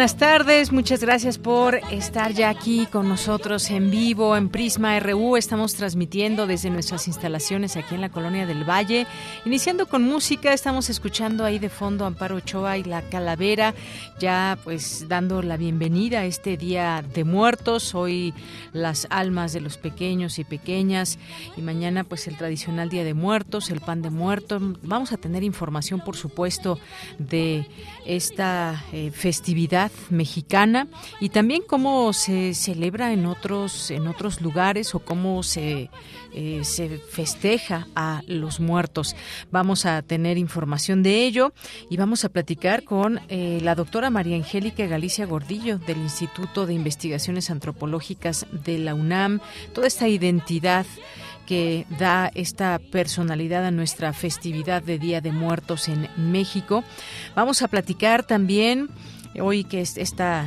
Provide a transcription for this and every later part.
Buenas muchas gracias por estar ya aquí con nosotros en vivo en Prisma RU. Estamos transmitiendo desde nuestras instalaciones aquí en la Colonia del Valle. Iniciando con música, estamos escuchando ahí de fondo Amparo Ochoa y La Calavera, ya pues dando la bienvenida a este Día de Muertos. Hoy las almas de los pequeños y pequeñas y mañana pues el tradicional Día de Muertos, el pan de muertos. Vamos a tener información, por supuesto, de esta eh, festividad mexicana y también cómo se celebra en otros en otros lugares o cómo se eh, se festeja a los muertos. Vamos a tener información de ello y vamos a platicar con eh, la doctora María Angélica Galicia Gordillo del Instituto de Investigaciones Antropológicas de la UNAM, toda esta identidad que da esta personalidad a nuestra festividad de Día de Muertos en México. Vamos a platicar también hoy que es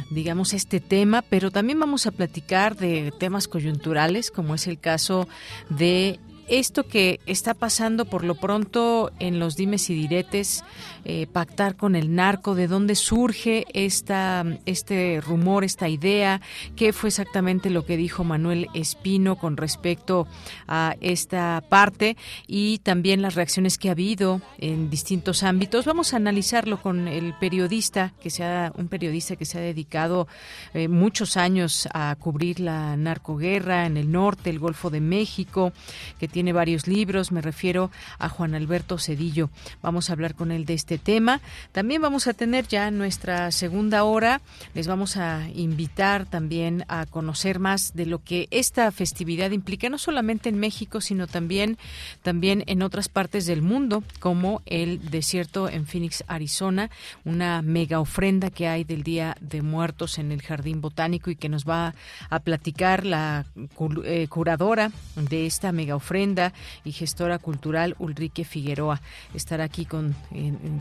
digamos, este tema, pero también vamos a platicar de temas coyunturales, como es el caso de esto que está pasando por lo pronto en los dimes y diretes, eh, pactar con el narco, de dónde surge esta, este rumor, esta idea, qué fue exactamente lo que dijo Manuel Espino con respecto a esta parte y también las reacciones que ha habido en distintos ámbitos. Vamos a analizarlo con el periodista, que sea un periodista que se ha dedicado eh, muchos años a cubrir la narcoguerra en el norte, el Golfo de México, que tiene varios libros, me refiero a Juan Alberto Cedillo. Vamos a hablar con él de este tema. También vamos a tener ya nuestra segunda hora, les vamos a invitar también a conocer más de lo que esta festividad implica, no solamente en México, sino también, también en otras partes del mundo, como el desierto en Phoenix, Arizona, una mega ofrenda que hay del Día de Muertos en el Jardín Botánico y que nos va a platicar la eh, curadora de esta mega ofrenda y gestora cultural Ulrike Figueroa. Estará aquí con,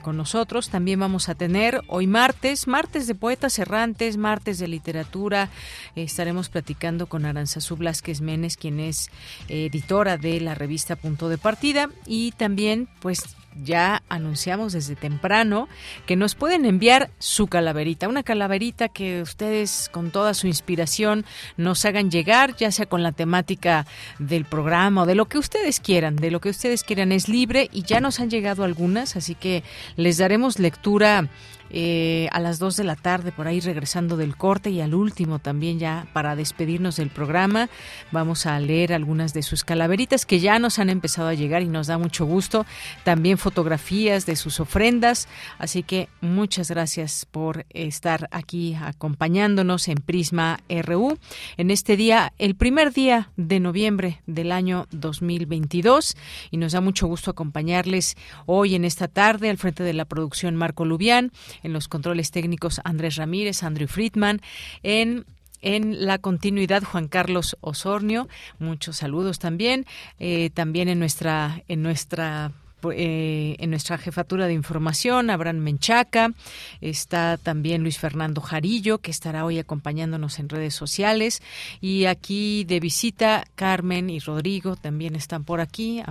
con nosotros. También vamos a tener hoy martes, martes de poetas errantes, martes de literatura. estaremos platicando con Aranzazú Blasquez Menes, quien es eh, editora de la revista Punto de Partida. Y también, pues, ya anunciamos desde temprano que nos pueden enviar su calaverita, una calaverita que ustedes con toda su inspiración nos hagan llegar, ya sea con la temática del programa o de lo que ustedes quieran, de lo que ustedes quieran. Es libre y ya nos han llegado algunas, así que les daremos lectura eh, a las 2 de la tarde, por ahí regresando del corte y al último también ya para despedirnos del programa. Vamos a leer algunas de sus calaveritas que ya nos han empezado a llegar y nos da mucho gusto. También fotografías de sus ofrendas. Así que muchas gracias por estar aquí acompañándonos en Prisma RU en este día, el primer día de noviembre del año 2022. Y nos da mucho gusto acompañarles hoy en esta tarde al frente de la producción Marco Lubián en los controles técnicos Andrés Ramírez, Andrew Friedman, en en la continuidad Juan Carlos Osornio muchos saludos también eh, también en nuestra en nuestra eh, en nuestra jefatura de información, Abraham Menchaca, está también Luis Fernando Jarillo, que estará hoy acompañándonos en redes sociales, y aquí de visita Carmen y Rodrigo también están por aquí,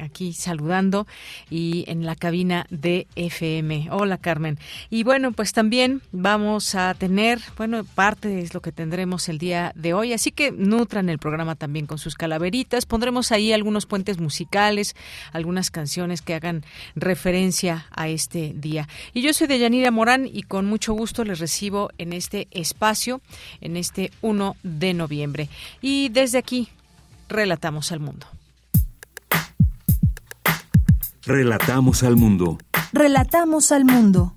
aquí saludando y en la cabina de FM. Hola Carmen. Y bueno, pues también vamos a tener, bueno, parte es lo que tendremos el día de hoy, así que nutran el programa también con sus calaveritas. Pondremos ahí algunos puentes musicales, algunas canciones que hagan referencia a este día. Y yo soy de Yanira Morán y con mucho gusto les recibo en este espacio, en este 1 de noviembre. Y desde aquí, relatamos al mundo. Relatamos al mundo. Relatamos al mundo.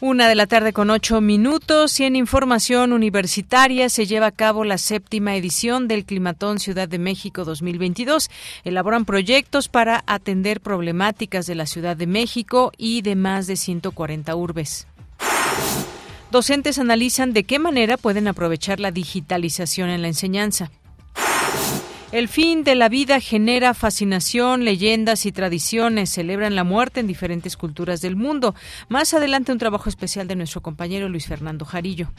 Una de la tarde con ocho minutos y en información universitaria se lleva a cabo la séptima edición del Climatón Ciudad de México 2022. Elaboran proyectos para atender problemáticas de la Ciudad de México y de más de 140 urbes. Docentes analizan de qué manera pueden aprovechar la digitalización en la enseñanza. El fin de la vida genera fascinación, leyendas y tradiciones. Celebran la muerte en diferentes culturas del mundo. Más adelante un trabajo especial de nuestro compañero Luis Fernando Jarillo.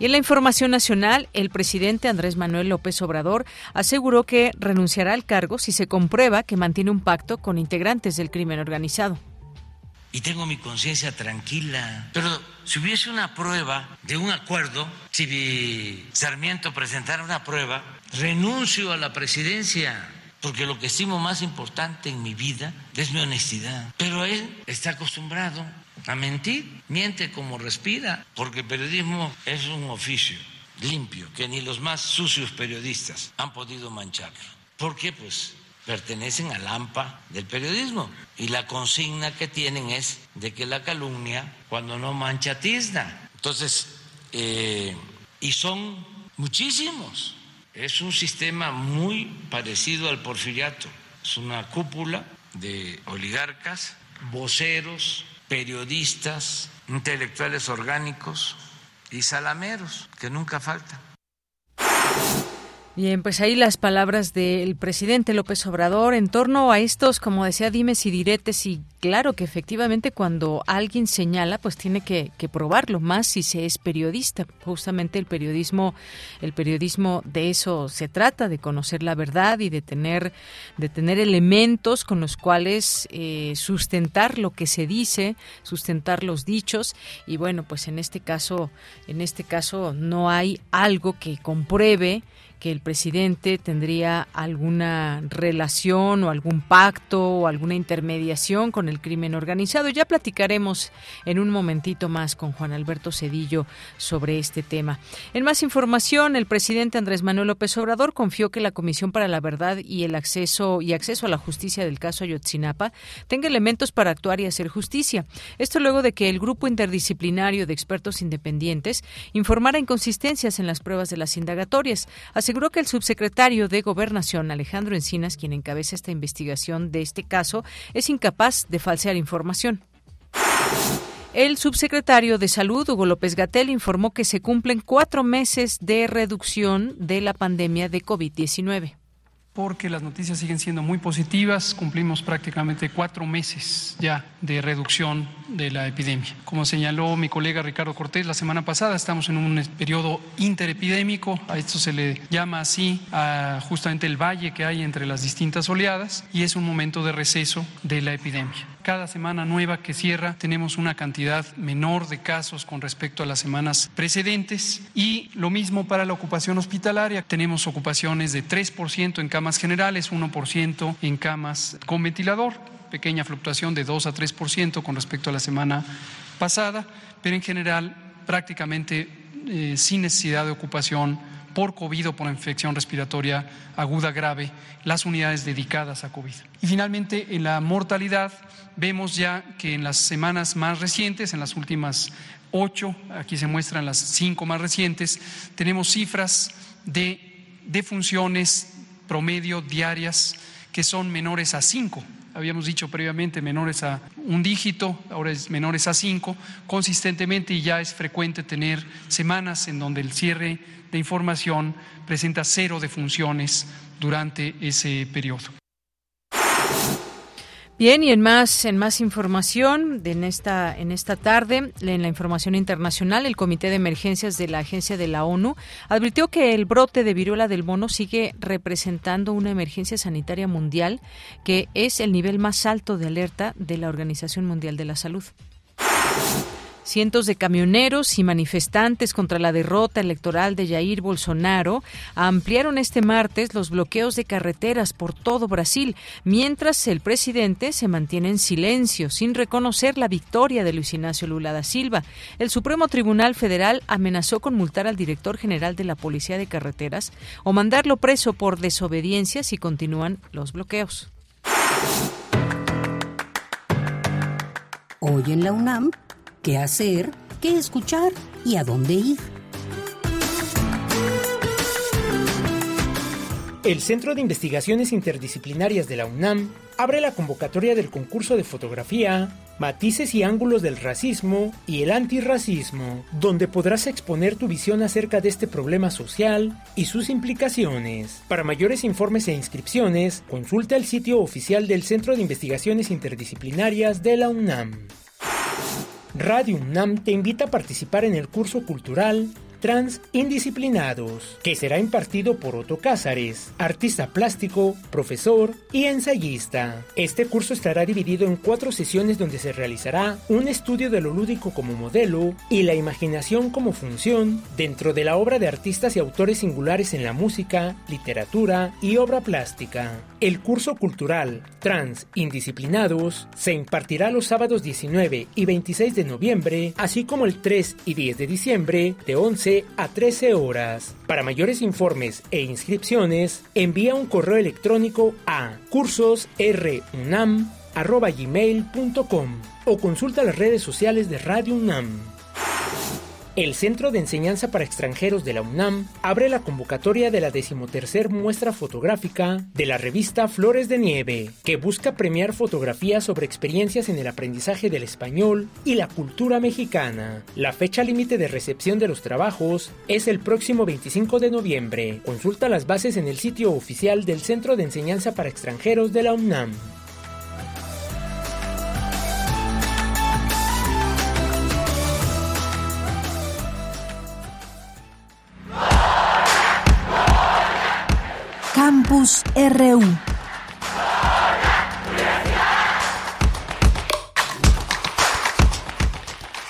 Y en la información nacional, el presidente Andrés Manuel López Obrador aseguró que renunciará al cargo si se comprueba que mantiene un pacto con integrantes del crimen organizado y tengo mi conciencia tranquila. Pero si hubiese una prueba de un acuerdo, si Sarmiento presentara una prueba, renuncio a la presidencia, porque lo que estimo más importante en mi vida es mi honestidad. Pero él está acostumbrado a mentir, miente como respira, porque el periodismo es un oficio limpio que ni los más sucios periodistas han podido mancharlo. ¿Por qué? Pues pertenecen al AMPA del periodismo y la consigna que tienen es de que la calumnia cuando no mancha tizna. Entonces, eh, y son muchísimos. Es un sistema muy parecido al porfiriato. Es una cúpula de oligarcas, voceros, periodistas, intelectuales orgánicos y salameros, que nunca faltan. Bien, pues ahí las palabras del presidente López Obrador en torno a estos, como decía, dimes y diretes y claro que efectivamente cuando alguien señala, pues tiene que, que, probarlo más si se es periodista. Justamente el periodismo, el periodismo de eso se trata, de conocer la verdad y de tener, de tener elementos con los cuales eh, sustentar lo que se dice, sustentar los dichos. Y bueno, pues en este caso, en este caso no hay algo que compruebe que el presidente tendría alguna relación o algún pacto o alguna intermediación con el crimen organizado. Ya platicaremos en un momentito más con Juan Alberto Cedillo sobre este tema. En más información, el presidente Andrés Manuel López Obrador confió que la Comisión para la Verdad y el acceso y acceso a la justicia del caso Ayotzinapa tenga elementos para actuar y hacer justicia. Esto luego de que el grupo interdisciplinario de expertos independientes informara inconsistencias en las pruebas de las indagatorias aseguró que el subsecretario de Gobernación, Alejandro Encinas, quien encabeza esta investigación de este caso, es incapaz de falsear información. El subsecretario de Salud, Hugo López Gatel, informó que se cumplen cuatro meses de reducción de la pandemia de COVID-19 porque las noticias siguen siendo muy positivas. Cumplimos prácticamente cuatro meses ya de reducción de la epidemia. Como señaló mi colega Ricardo Cortés la semana pasada, estamos en un periodo interepidémico. A esto se le llama así a justamente el valle que hay entre las distintas oleadas y es un momento de receso de la epidemia. Cada semana nueva que cierra tenemos una cantidad menor de casos con respecto a las semanas precedentes y lo mismo para la ocupación hospitalaria. Tenemos ocupaciones de 3% en camas generales, 1% en camas con ventilador, pequeña fluctuación de 2 a 3% con respecto a la semana pasada, pero en general prácticamente eh, sin necesidad de ocupación por COVID o por infección respiratoria aguda grave, las unidades dedicadas a COVID. Y finalmente, en la mortalidad, vemos ya que en las semanas más recientes, en las últimas ocho, aquí se muestran las cinco más recientes, tenemos cifras de defunciones promedio diarias que son menores a cinco habíamos dicho previamente menores a un dígito, ahora es menores a cinco, consistentemente y ya es frecuente tener semanas en donde el cierre de información presenta cero de funciones durante ese periodo. Bien, y en más, en más información en esta, en esta tarde, en la información internacional, el Comité de Emergencias de la Agencia de la ONU advirtió que el brote de viruela del mono sigue representando una emergencia sanitaria mundial, que es el nivel más alto de alerta de la Organización Mundial de la Salud. Cientos de camioneros y manifestantes contra la derrota electoral de Jair Bolsonaro ampliaron este martes los bloqueos de carreteras por todo Brasil, mientras el presidente se mantiene en silencio, sin reconocer la victoria de Luis Ignacio Lula da Silva. El Supremo Tribunal Federal amenazó con multar al director general de la Policía de Carreteras o mandarlo preso por desobediencia si continúan los bloqueos. Hoy en la UNAM qué hacer, qué escuchar y a dónde ir. El Centro de Investigaciones Interdisciplinarias de la UNAM abre la convocatoria del concurso de fotografía Matices y ángulos del racismo y el antirracismo, donde podrás exponer tu visión acerca de este problema social y sus implicaciones. Para mayores informes e inscripciones, consulta el sitio oficial del Centro de Investigaciones Interdisciplinarias de la UNAM. Radio UNAM te invita a participar en el curso cultural Trans Indisciplinados, que será impartido por Otto Cázares, artista plástico, profesor y ensayista. Este curso estará dividido en cuatro sesiones donde se realizará un estudio de lo lúdico como modelo y la imaginación como función dentro de la obra de artistas y autores singulares en la música, literatura y obra plástica. El curso cultural Trans Indisciplinados se impartirá los sábados 19 y 26 de noviembre, así como el 3 y 10 de diciembre de 11 a 13 horas. Para mayores informes e inscripciones, envía un correo electrónico a cursosrunam.gmail.com o consulta las redes sociales de Radio UNAM. El Centro de Enseñanza para Extranjeros de la UNAM abre la convocatoria de la decimotercer muestra fotográfica de la revista Flores de Nieve, que busca premiar fotografías sobre experiencias en el aprendizaje del español y la cultura mexicana. La fecha límite de recepción de los trabajos es el próximo 25 de noviembre. Consulta las bases en el sitio oficial del Centro de Enseñanza para Extranjeros de la UNAM. Campus RU.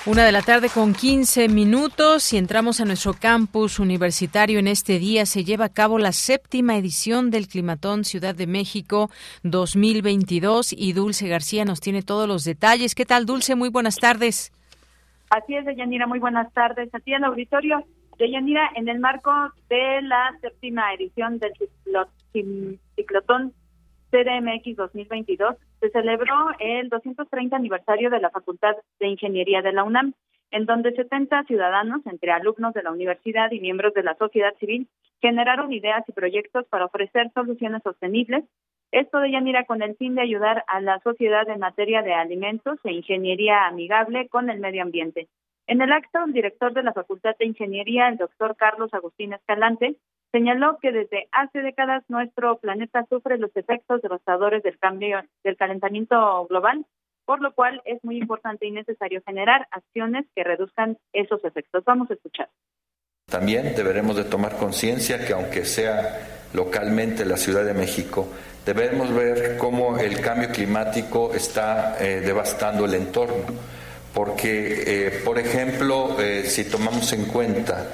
Una de la tarde con 15 minutos y entramos a nuestro campus universitario. En este día se lleva a cabo la séptima edición del Climatón Ciudad de México 2022 y Dulce García nos tiene todos los detalles. ¿Qué tal, Dulce? Muy buenas tardes. Así es, Deyanira. Muy buenas tardes. A ti en el auditorio. Deyanira, en el marco de la séptima edición del ciclotón CDMX 2022, se celebró el 230 aniversario de la Facultad de Ingeniería de la UNAM, en donde 70 ciudadanos, entre alumnos de la universidad y miembros de la sociedad civil, generaron ideas y proyectos para ofrecer soluciones sostenibles. Esto de Yanira con el fin de ayudar a la sociedad en materia de alimentos e ingeniería amigable con el medio ambiente. En el acto, el director de la Facultad de Ingeniería, el doctor Carlos Agustín Escalante, señaló que desde hace décadas nuestro planeta sufre los efectos devastadores del cambio del calentamiento global, por lo cual es muy importante y necesario generar acciones que reduzcan esos efectos. Vamos a escuchar. También deberemos de tomar conciencia que aunque sea localmente la Ciudad de México, debemos ver cómo el cambio climático está eh, devastando el entorno porque, eh, por ejemplo, eh, si tomamos en cuenta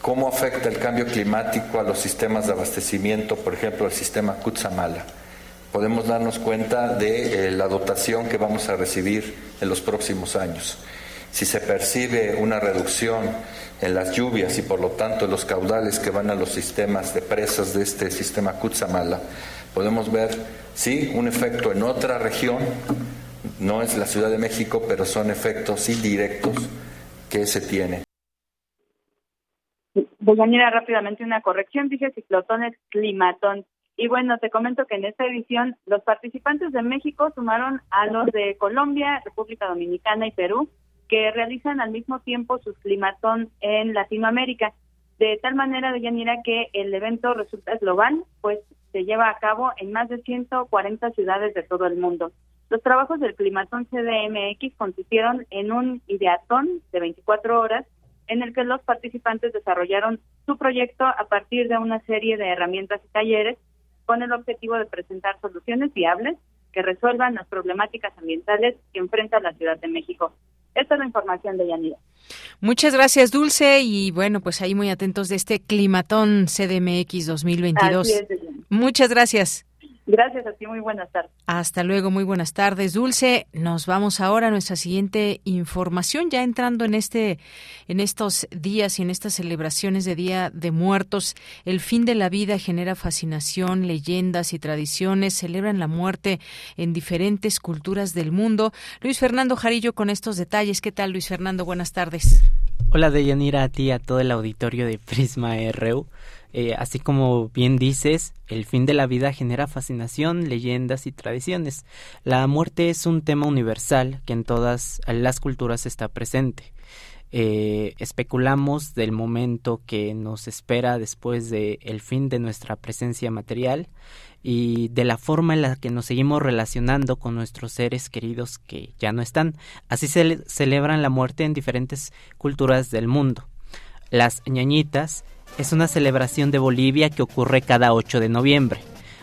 cómo afecta el cambio climático a los sistemas de abastecimiento, por ejemplo, el sistema Kutsamala, podemos darnos cuenta de eh, la dotación que vamos a recibir en los próximos años. Si se percibe una reducción en las lluvias y por lo tanto en los caudales que van a los sistemas de presas de este sistema Kutsamala, podemos ver, sí, un efecto en otra región no es la Ciudad de México, pero son efectos indirectos que se tienen. Voy a mirar rápidamente una corrección, dije ciclotón es climatón. Y bueno, te comento que en esta edición los participantes de México sumaron a los de Colombia, República Dominicana y Perú, que realizan al mismo tiempo sus climatón en Latinoamérica. De tal manera, de Yanira, que el evento resulta global, pues se lleva a cabo en más de 140 ciudades de todo el mundo. Los trabajos del Climatón CDMX consistieron en un ideatón de 24 horas en el que los participantes desarrollaron su proyecto a partir de una serie de herramientas y talleres con el objetivo de presentar soluciones viables que resuelvan las problemáticas ambientales que enfrenta la Ciudad de México. Esta es la información de Yanira. Muchas gracias, Dulce. Y bueno, pues ahí muy atentos de este Climatón CDMX 2022. Muchas gracias. Gracias a ti, muy buenas tardes. Hasta luego, muy buenas tardes, Dulce. Nos vamos ahora a nuestra siguiente información, ya entrando en este, en estos días y en estas celebraciones de Día de Muertos. El fin de la vida genera fascinación, leyendas y tradiciones celebran la muerte en diferentes culturas del mundo. Luis Fernando Jarillo con estos detalles. ¿Qué tal, Luis Fernando? Buenas tardes. Hola, Deyanira, a ti, a todo el auditorio de Prisma RU. Eh, así como bien dices, el fin de la vida genera fascinación, leyendas y tradiciones. La muerte es un tema universal que en todas las culturas está presente. Eh, especulamos del momento que nos espera después del el fin de nuestra presencia material y de la forma en la que nos seguimos relacionando con nuestros seres queridos que ya no están. Así se celebran la muerte en diferentes culturas del mundo. Las ñañitas es una celebración de Bolivia que ocurre cada 8 de noviembre,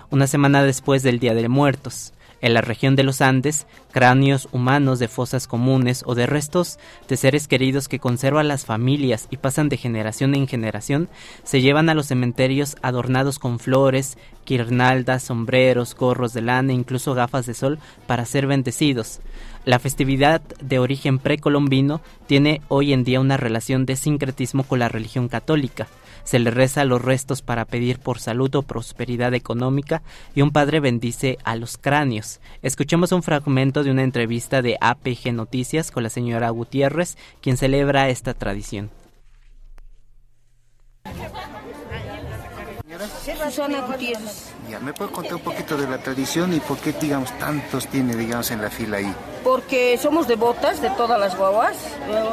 una semana después del Día de Muertos. En la región de los Andes, cráneos humanos de fosas comunes o de restos de seres queridos que conservan las familias y pasan de generación en generación se llevan a los cementerios adornados con flores, guirnaldas, sombreros, gorros de lana e incluso gafas de sol para ser bendecidos. La festividad de origen precolombino tiene hoy en día una relación de sincretismo con la religión católica se le reza los restos para pedir por salud o prosperidad económica y un padre bendice a los cráneos. Escuchemos un fragmento de una entrevista de APG Noticias con la señora Gutiérrez, quien celebra esta tradición. Susana Gutiérrez. Ya, ¿me puede contar un poquito de la tradición y por qué, digamos, tantos tiene, digamos, en la fila ahí? Porque somos devotas de todas las guaguas,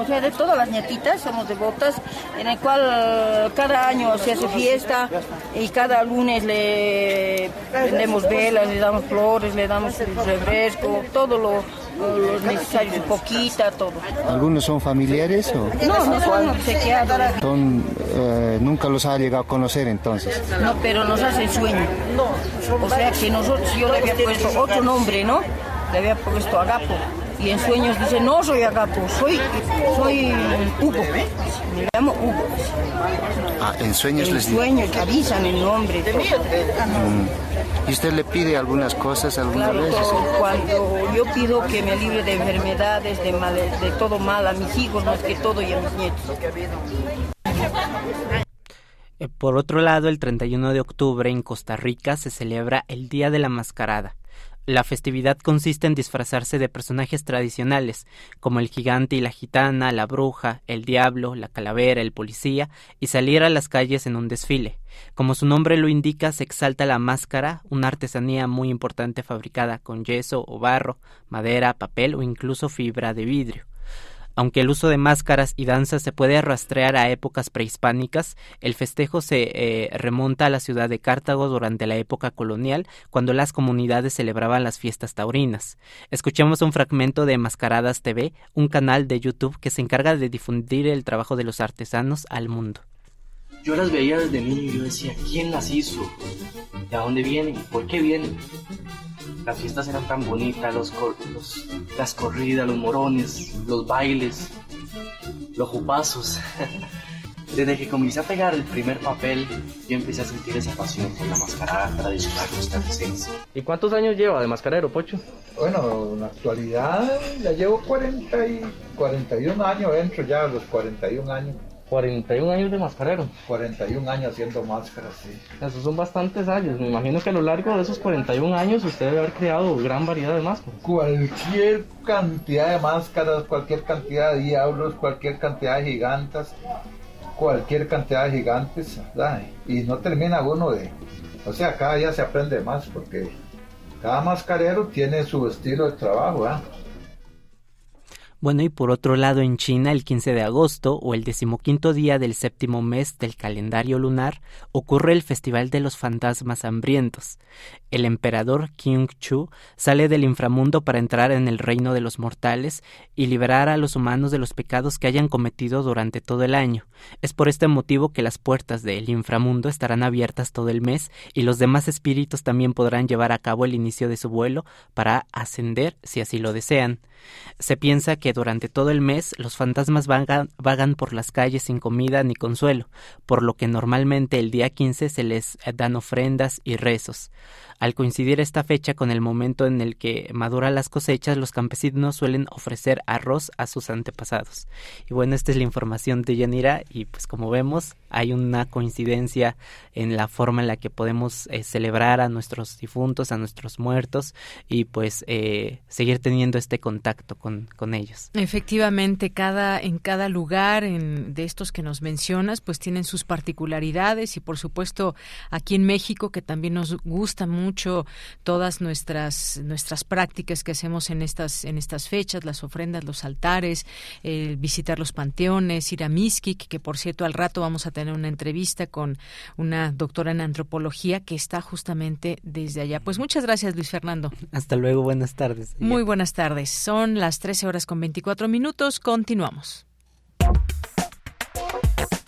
o sea, de todas las nietitas somos devotas, en el cual eh, cada año se hace fiesta y cada lunes le prendemos velas, le damos flores, le damos refresco, todo lo, lo necesario, poquita, todo. ¿Algunos son familiares o...? No, no son obsequiados. Son, eh, nunca los ha llegado a conocer entonces. No, pero nos hacen sueño. O sea que nosotros, yo le había puesto otro nombre, ¿no? Le había puesto Agapo. Y en sueños dice, no soy Agapo, soy, soy Hugo. Me llamo Hugo. Ah, en sueños en les sueños avisan el nombre. Mm. ¿Y usted le pide algunas cosas alguna Claro, vez? todo. cuando yo pido que me libre de enfermedades, de, mal, de todo mal, a mis hijos más que todo y a mis nietos. Eh, Por otro lado, el 31 de octubre en Costa Rica se celebra el Día de la Mascarada. La festividad consiste en disfrazarse de personajes tradicionales, como el gigante y la gitana, la bruja, el diablo, la calavera, el policía, y salir a las calles en un desfile. Como su nombre lo indica, se exalta la máscara, una artesanía muy importante fabricada con yeso o barro, madera, papel o incluso fibra de vidrio. Aunque el uso de máscaras y danzas se puede rastrear a épocas prehispánicas, el festejo se eh, remonta a la ciudad de Cartago durante la época colonial, cuando las comunidades celebraban las fiestas taurinas. Escuchemos un fragmento de Mascaradas TV, un canal de YouTube que se encarga de difundir el trabajo de los artesanos al mundo. Yo las veía desde niño y yo decía, ¿quién las hizo? ¿De dónde vienen? ¿Por qué vienen? Las fiestas eran tan bonitas, los, cor- los- las corridas, los morones, los bailes, los jupazos. Desde que comencé a pegar el primer papel, yo empecé a sentir esa pasión por la mascarada tradicional costarricense. ¿Y cuántos años lleva de mascarero, Pocho? Bueno, en la actualidad ya llevo 40 y 41 años, entro ya a los 41 años. 41 años de mascarero. 41 años haciendo máscaras, sí. Esos son bastantes años. Me imagino que a lo largo de esos 41 años usted debe haber creado gran variedad de máscaras. Cualquier cantidad de máscaras, cualquier cantidad de diablos, cualquier cantidad de gigantes, cualquier cantidad de gigantes, ¿verdad? y no termina uno de, O sea, cada día se aprende más porque cada mascarero tiene su estilo de trabajo, ¿ah? Bueno, y por otro lado, en China, el 15 de agosto, o el decimoquinto día del séptimo mes del calendario lunar, ocurre el Festival de los Fantasmas Hambrientos. El emperador Qing Chu sale del inframundo para entrar en el reino de los mortales y liberar a los humanos de los pecados que hayan cometido durante todo el año. Es por este motivo que las puertas del inframundo estarán abiertas todo el mes y los demás espíritus también podrán llevar a cabo el inicio de su vuelo para ascender si así lo desean. Se piensa que durante todo el mes los fantasmas vagan, por las calles sin comida ni consuelo, por lo que normalmente el día 15 se les dan ofrendas y rezos. Al coincidir esta fecha con el momento en el que maduran las cosechas, los campesinos suelen ofrecer arroz a sus antepasados. Y bueno, esta es la información de Yanira y pues como vemos hay una coincidencia en la forma en la que podemos eh, celebrar a nuestros difuntos, a nuestros muertos y pues eh, seguir teniendo este contacto con, con ellos. Efectivamente, cada, en cada lugar en, de estos que nos mencionas pues tienen sus particularidades y por supuesto aquí en México que también nos gusta mucho todas nuestras nuestras prácticas que hacemos en estas en estas fechas, las ofrendas, los altares, eh, visitar los panteones, ir a Mixquic, que por cierto al rato vamos a tener una entrevista con una doctora en antropología que está justamente desde allá. Pues muchas gracias, Luis Fernando. Hasta luego, buenas tardes. Muy buenas tardes. Son las 13 horas con 24 minutos. Continuamos.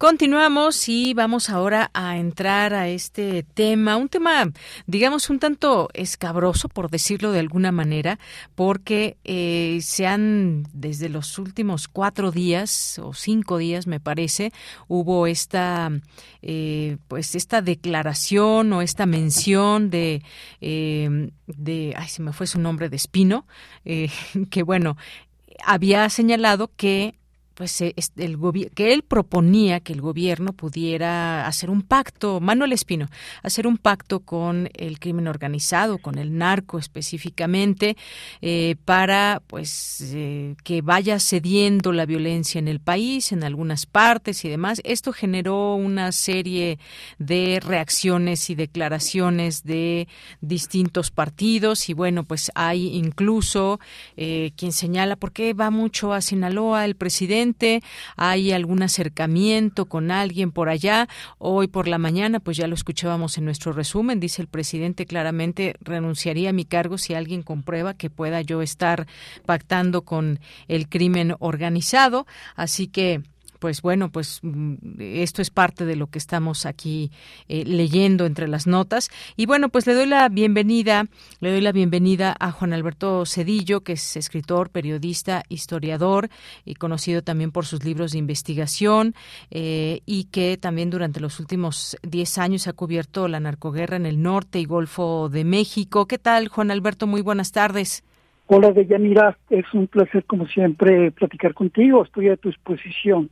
Continuamos y vamos ahora a entrar a este tema, un tema, digamos, un tanto escabroso, por decirlo de alguna manera, porque eh, se han, desde los últimos cuatro días o cinco días, me parece, hubo esta, eh, pues, esta declaración o esta mención de, eh, de, ay, se me fue su nombre, de Espino, que bueno, había señalado que pues eh, el que él proponía que el gobierno pudiera hacer un pacto, Manuel Espino, hacer un pacto con el crimen organizado, con el narco específicamente, eh, para pues eh, que vaya cediendo la violencia en el país, en algunas partes y demás. Esto generó una serie de reacciones y declaraciones de distintos partidos y bueno, pues hay incluso quien señala por qué va mucho a Sinaloa el presidente hay algún acercamiento con alguien por allá. Hoy por la mañana, pues ya lo escuchábamos en nuestro resumen, dice el presidente claramente renunciaría a mi cargo si alguien comprueba que pueda yo estar pactando con el crimen organizado. Así que pues bueno, pues mm, esto es parte de lo que estamos aquí eh, leyendo entre las notas. Y bueno, pues le doy la bienvenida, le doy la bienvenida a Juan Alberto Cedillo, que es escritor, periodista, historiador y conocido también por sus libros de investigación eh, y que también durante los últimos 10 años ha cubierto la narcoguerra en el norte y Golfo de México. ¿Qué tal, Juan Alberto? Muy buenas tardes. Hola, Deyanira. Es un placer, como siempre, platicar contigo. Estoy a tu disposición.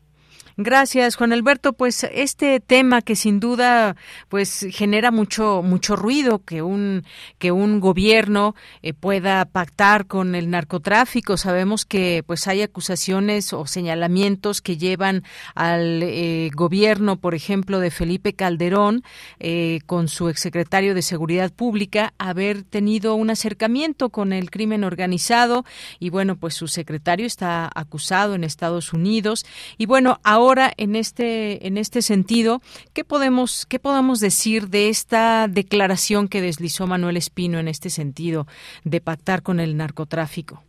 Gracias, Juan Alberto. Pues este tema que sin duda pues genera mucho mucho ruido que un que un gobierno eh, pueda pactar con el narcotráfico. Sabemos que pues hay acusaciones o señalamientos que llevan al eh, gobierno, por ejemplo, de Felipe Calderón eh, con su exsecretario de Seguridad Pública haber tenido un acercamiento con el crimen organizado y bueno, pues su secretario está acusado en Estados Unidos y bueno, ahora en este en este sentido, ¿qué podemos qué podemos decir de esta declaración que deslizó Manuel Espino en este sentido de pactar con el narcotráfico?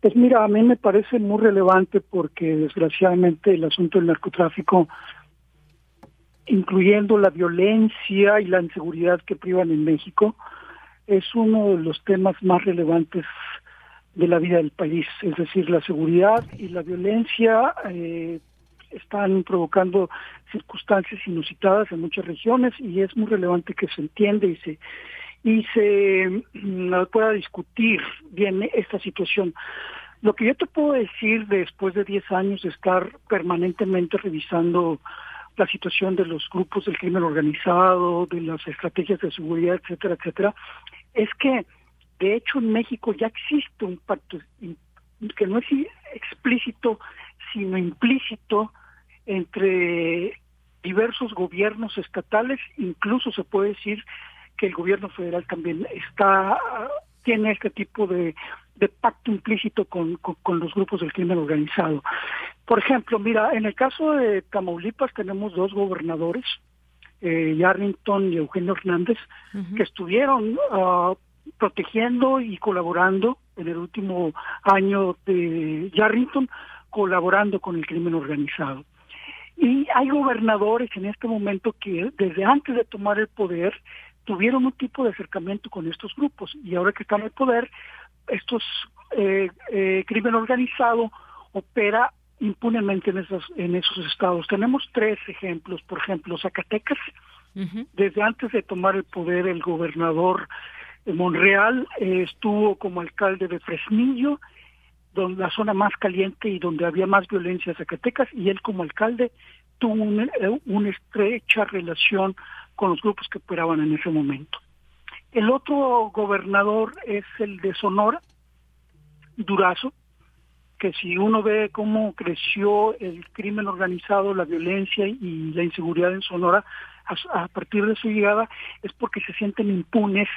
Pues mira, a mí me parece muy relevante porque desgraciadamente el asunto del narcotráfico incluyendo la violencia y la inseguridad que privan en México, es uno de los temas más relevantes de la vida del país, es decir, la seguridad y la violencia eh, están provocando circunstancias inusitadas en muchas regiones y es muy relevante que se entienda y se y se mm, pueda discutir bien esta situación. Lo que yo te puedo decir después de 10 años de estar permanentemente revisando la situación de los grupos del crimen organizado, de las estrategias de seguridad, etcétera, etcétera, es que de hecho en México ya existe un pacto que no es explícito, sino implícito entre diversos gobiernos estatales, incluso se puede decir que el gobierno federal también está tiene este tipo de, pacto implícito con, con, los grupos del crimen organizado. Por ejemplo, mira, en el caso de Tamaulipas tenemos dos gobernadores, eh, Yarrington y Eugenio Hernández, que estuvieron uh, protegiendo y colaborando en el último año de Yarrington, colaborando con el crimen organizado. Y hay gobernadores en este momento que desde antes de tomar el poder tuvieron un tipo de acercamiento con estos grupos y ahora que están en el poder, estos eh, eh, crimen organizado opera impunemente en esos, en esos estados. Tenemos tres ejemplos, por ejemplo, Zacatecas, desde antes de tomar el poder el gobernador de Monreal eh, estuvo como alcalde de Fresnillo, donde la zona más caliente y donde había más violencia Zacatecas, y él como alcalde tuvo eh, una estrecha relación con los grupos que operaban en ese momento. El otro gobernador es el de Sonora, Durazo, que si uno ve cómo creció el crimen organizado, la violencia y la inseguridad en Sonora a, partir de su llegada, es porque se sienten impunes,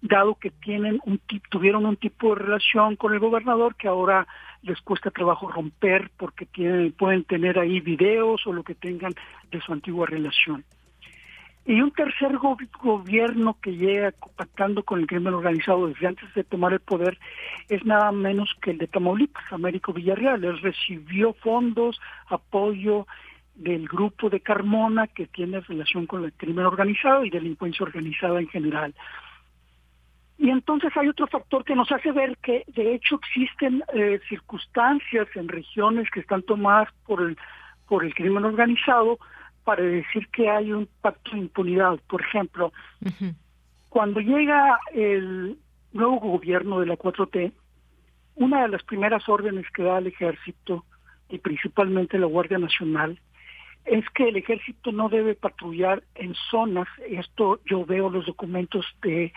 dado que tienen un tuvieron un tipo de relación con el gobernador que ahora les cuesta trabajo romper porque tienen, pueden tener ahí videos o lo que tengan de su antigua relación. Y un tercer gobierno que llega pactando con el crimen organizado desde antes de tomar el poder es nada menos que el de Tamaulipas, Américo Villarreal. Él recibió fondos, apoyo del grupo de Carmona que tiene relación con el crimen organizado y delincuencia organizada en general. Y entonces hay otro factor que nos hace ver que de hecho existen eh, circunstancias en regiones que están tomadas por el por el crimen organizado para decir que hay un pacto de impunidad. Por ejemplo, cuando llega el nuevo gobierno de la 4T, una de las primeras órdenes que da el ejército y principalmente la Guardia Nacional es que el ejército no debe patrullar en zonas, esto yo veo los documentos de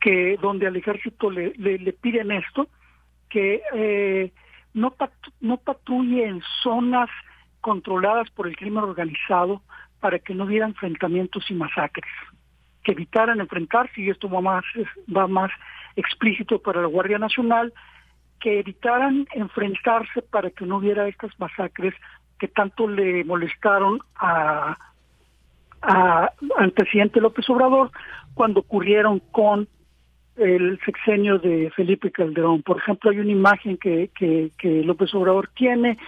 que donde al ejército le, piden esto, que eh, no, no patrulle en zonas controladas por el crimen organizado para que no hubiera enfrentamientos y masacres, que evitaran enfrentarse, y esto va más, va más explícito para la Guardia Nacional, que evitaran enfrentarse para que no hubiera estas masacres que tanto le molestaron a, al presidente López Obrador cuando ocurrieron con el sexenio de Felipe Calderón. Por ejemplo, hay una imagen que, que, que López Obrador tiene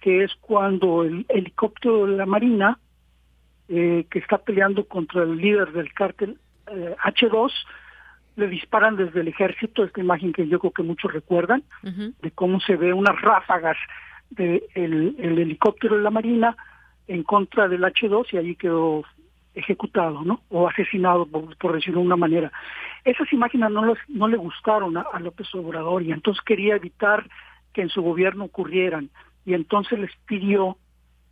que es cuando el helicóptero de la Marina, eh, que está peleando contra el líder del cártel eh, H2, le disparan desde el ejército, esta imagen que yo creo que muchos recuerdan, de cómo se ve unas ráfagas del de el helicóptero de la Marina en contra del H2 y allí quedó ejecutado, ¿no? O asesinado, por, decirlo de una manera. Esas imágenes no, no le gustaron a López Obrador y entonces quería evitar que en su gobierno ocurrieran y entonces les pidió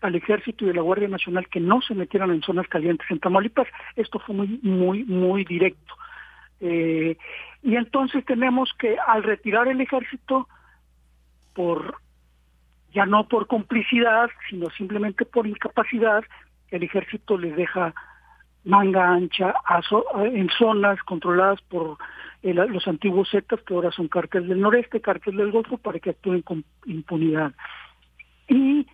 al ejército y a la Guardia Nacional que no se metieran en zonas calientes en Tamaulipas. Esto fue muy, muy, muy directo. Eh, y entonces tenemos que al retirar el ejército, por ya no por complicidad, sino simplemente por incapacidad, el ejército les deja manga ancha en zonas controladas por los antiguos Zetas, que ahora son cárteles del noreste, cárteles del Golfo, para que actúen con impunidad. Y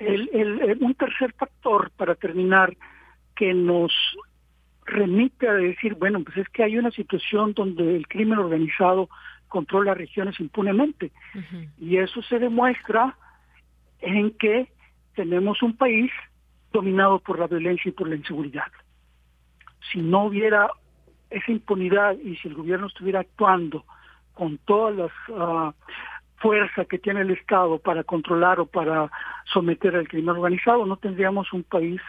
el, un tercer factor, para terminar, que nos remite a decir, bueno, pues es que hay una situación donde el crimen organizado controla regiones impunemente. Y eso se demuestra en que tenemos un país dominado por la violencia y por la inseguridad. Si no hubiera esa impunidad y si el gobierno estuviera actuando con todas las uh, fuerza que tiene el Estado para controlar o para someter al crimen organizado, no tendríamos un país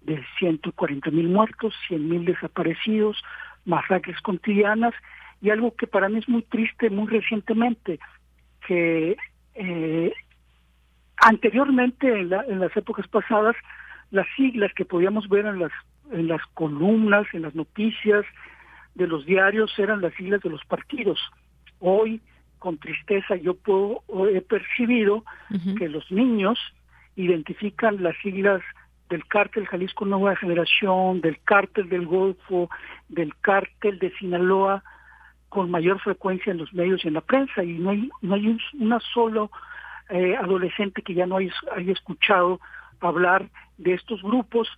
de 140 mil muertos, 100 mil desaparecidos, masacres cotidianas y algo que para mí es muy triste muy recientemente, que eh, anteriormente en, las épocas pasadas las siglas que podíamos ver en las en las columnas, en las noticias de los diarios eran las siglas de los partidos. Hoy, con tristeza, yo puedo he percibido que los niños identifican las siglas del cártel Jalisco Nueva Generación, del cártel del Golfo, del cártel de Sinaloa, con mayor frecuencia en los medios y en la prensa, y no hay, no hay un, una solo eh, adolescente que ya no haya, haya escuchado hablar de estos grupos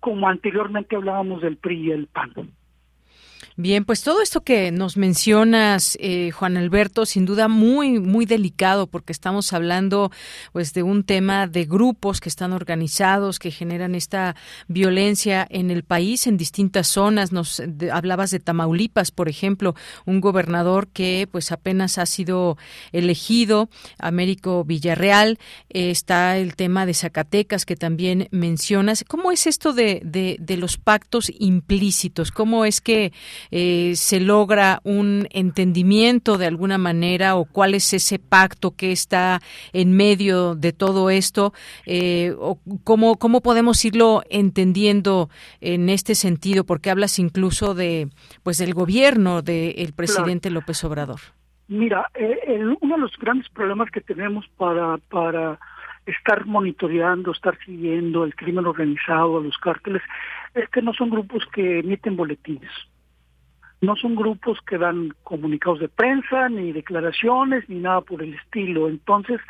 como anteriormente hablábamos del PRI y el PAN. Bien, pues todo esto que nos mencionas, eh, Juan Alberto, sin duda muy, muy delicado, porque estamos hablando, pues, de un tema de grupos que están organizados, que generan esta violencia en el país, en distintas zonas. Nos hablabas de Tamaulipas, por ejemplo, un gobernador que, pues, apenas ha sido elegido, Américo Villarreal. está el tema de Zacatecas, que también mencionas. ¿Cómo es esto de, de, de los pactos implícitos? ¿Cómo es que eh, se logra un entendimiento de alguna manera o cuál es ese pacto que está en medio de todo esto eh, o cómo, cómo podemos irlo entendiendo en este sentido porque hablas incluso de pues del gobierno del presidente López Obrador. Mira, eh, uno de los grandes problemas que tenemos para para estar monitoreando, estar siguiendo el crimen organizado, los cárteles, es que no son grupos que emiten boletines no son grupos que dan comunicados de prensa, ni declaraciones, ni nada por el estilo. Entonces,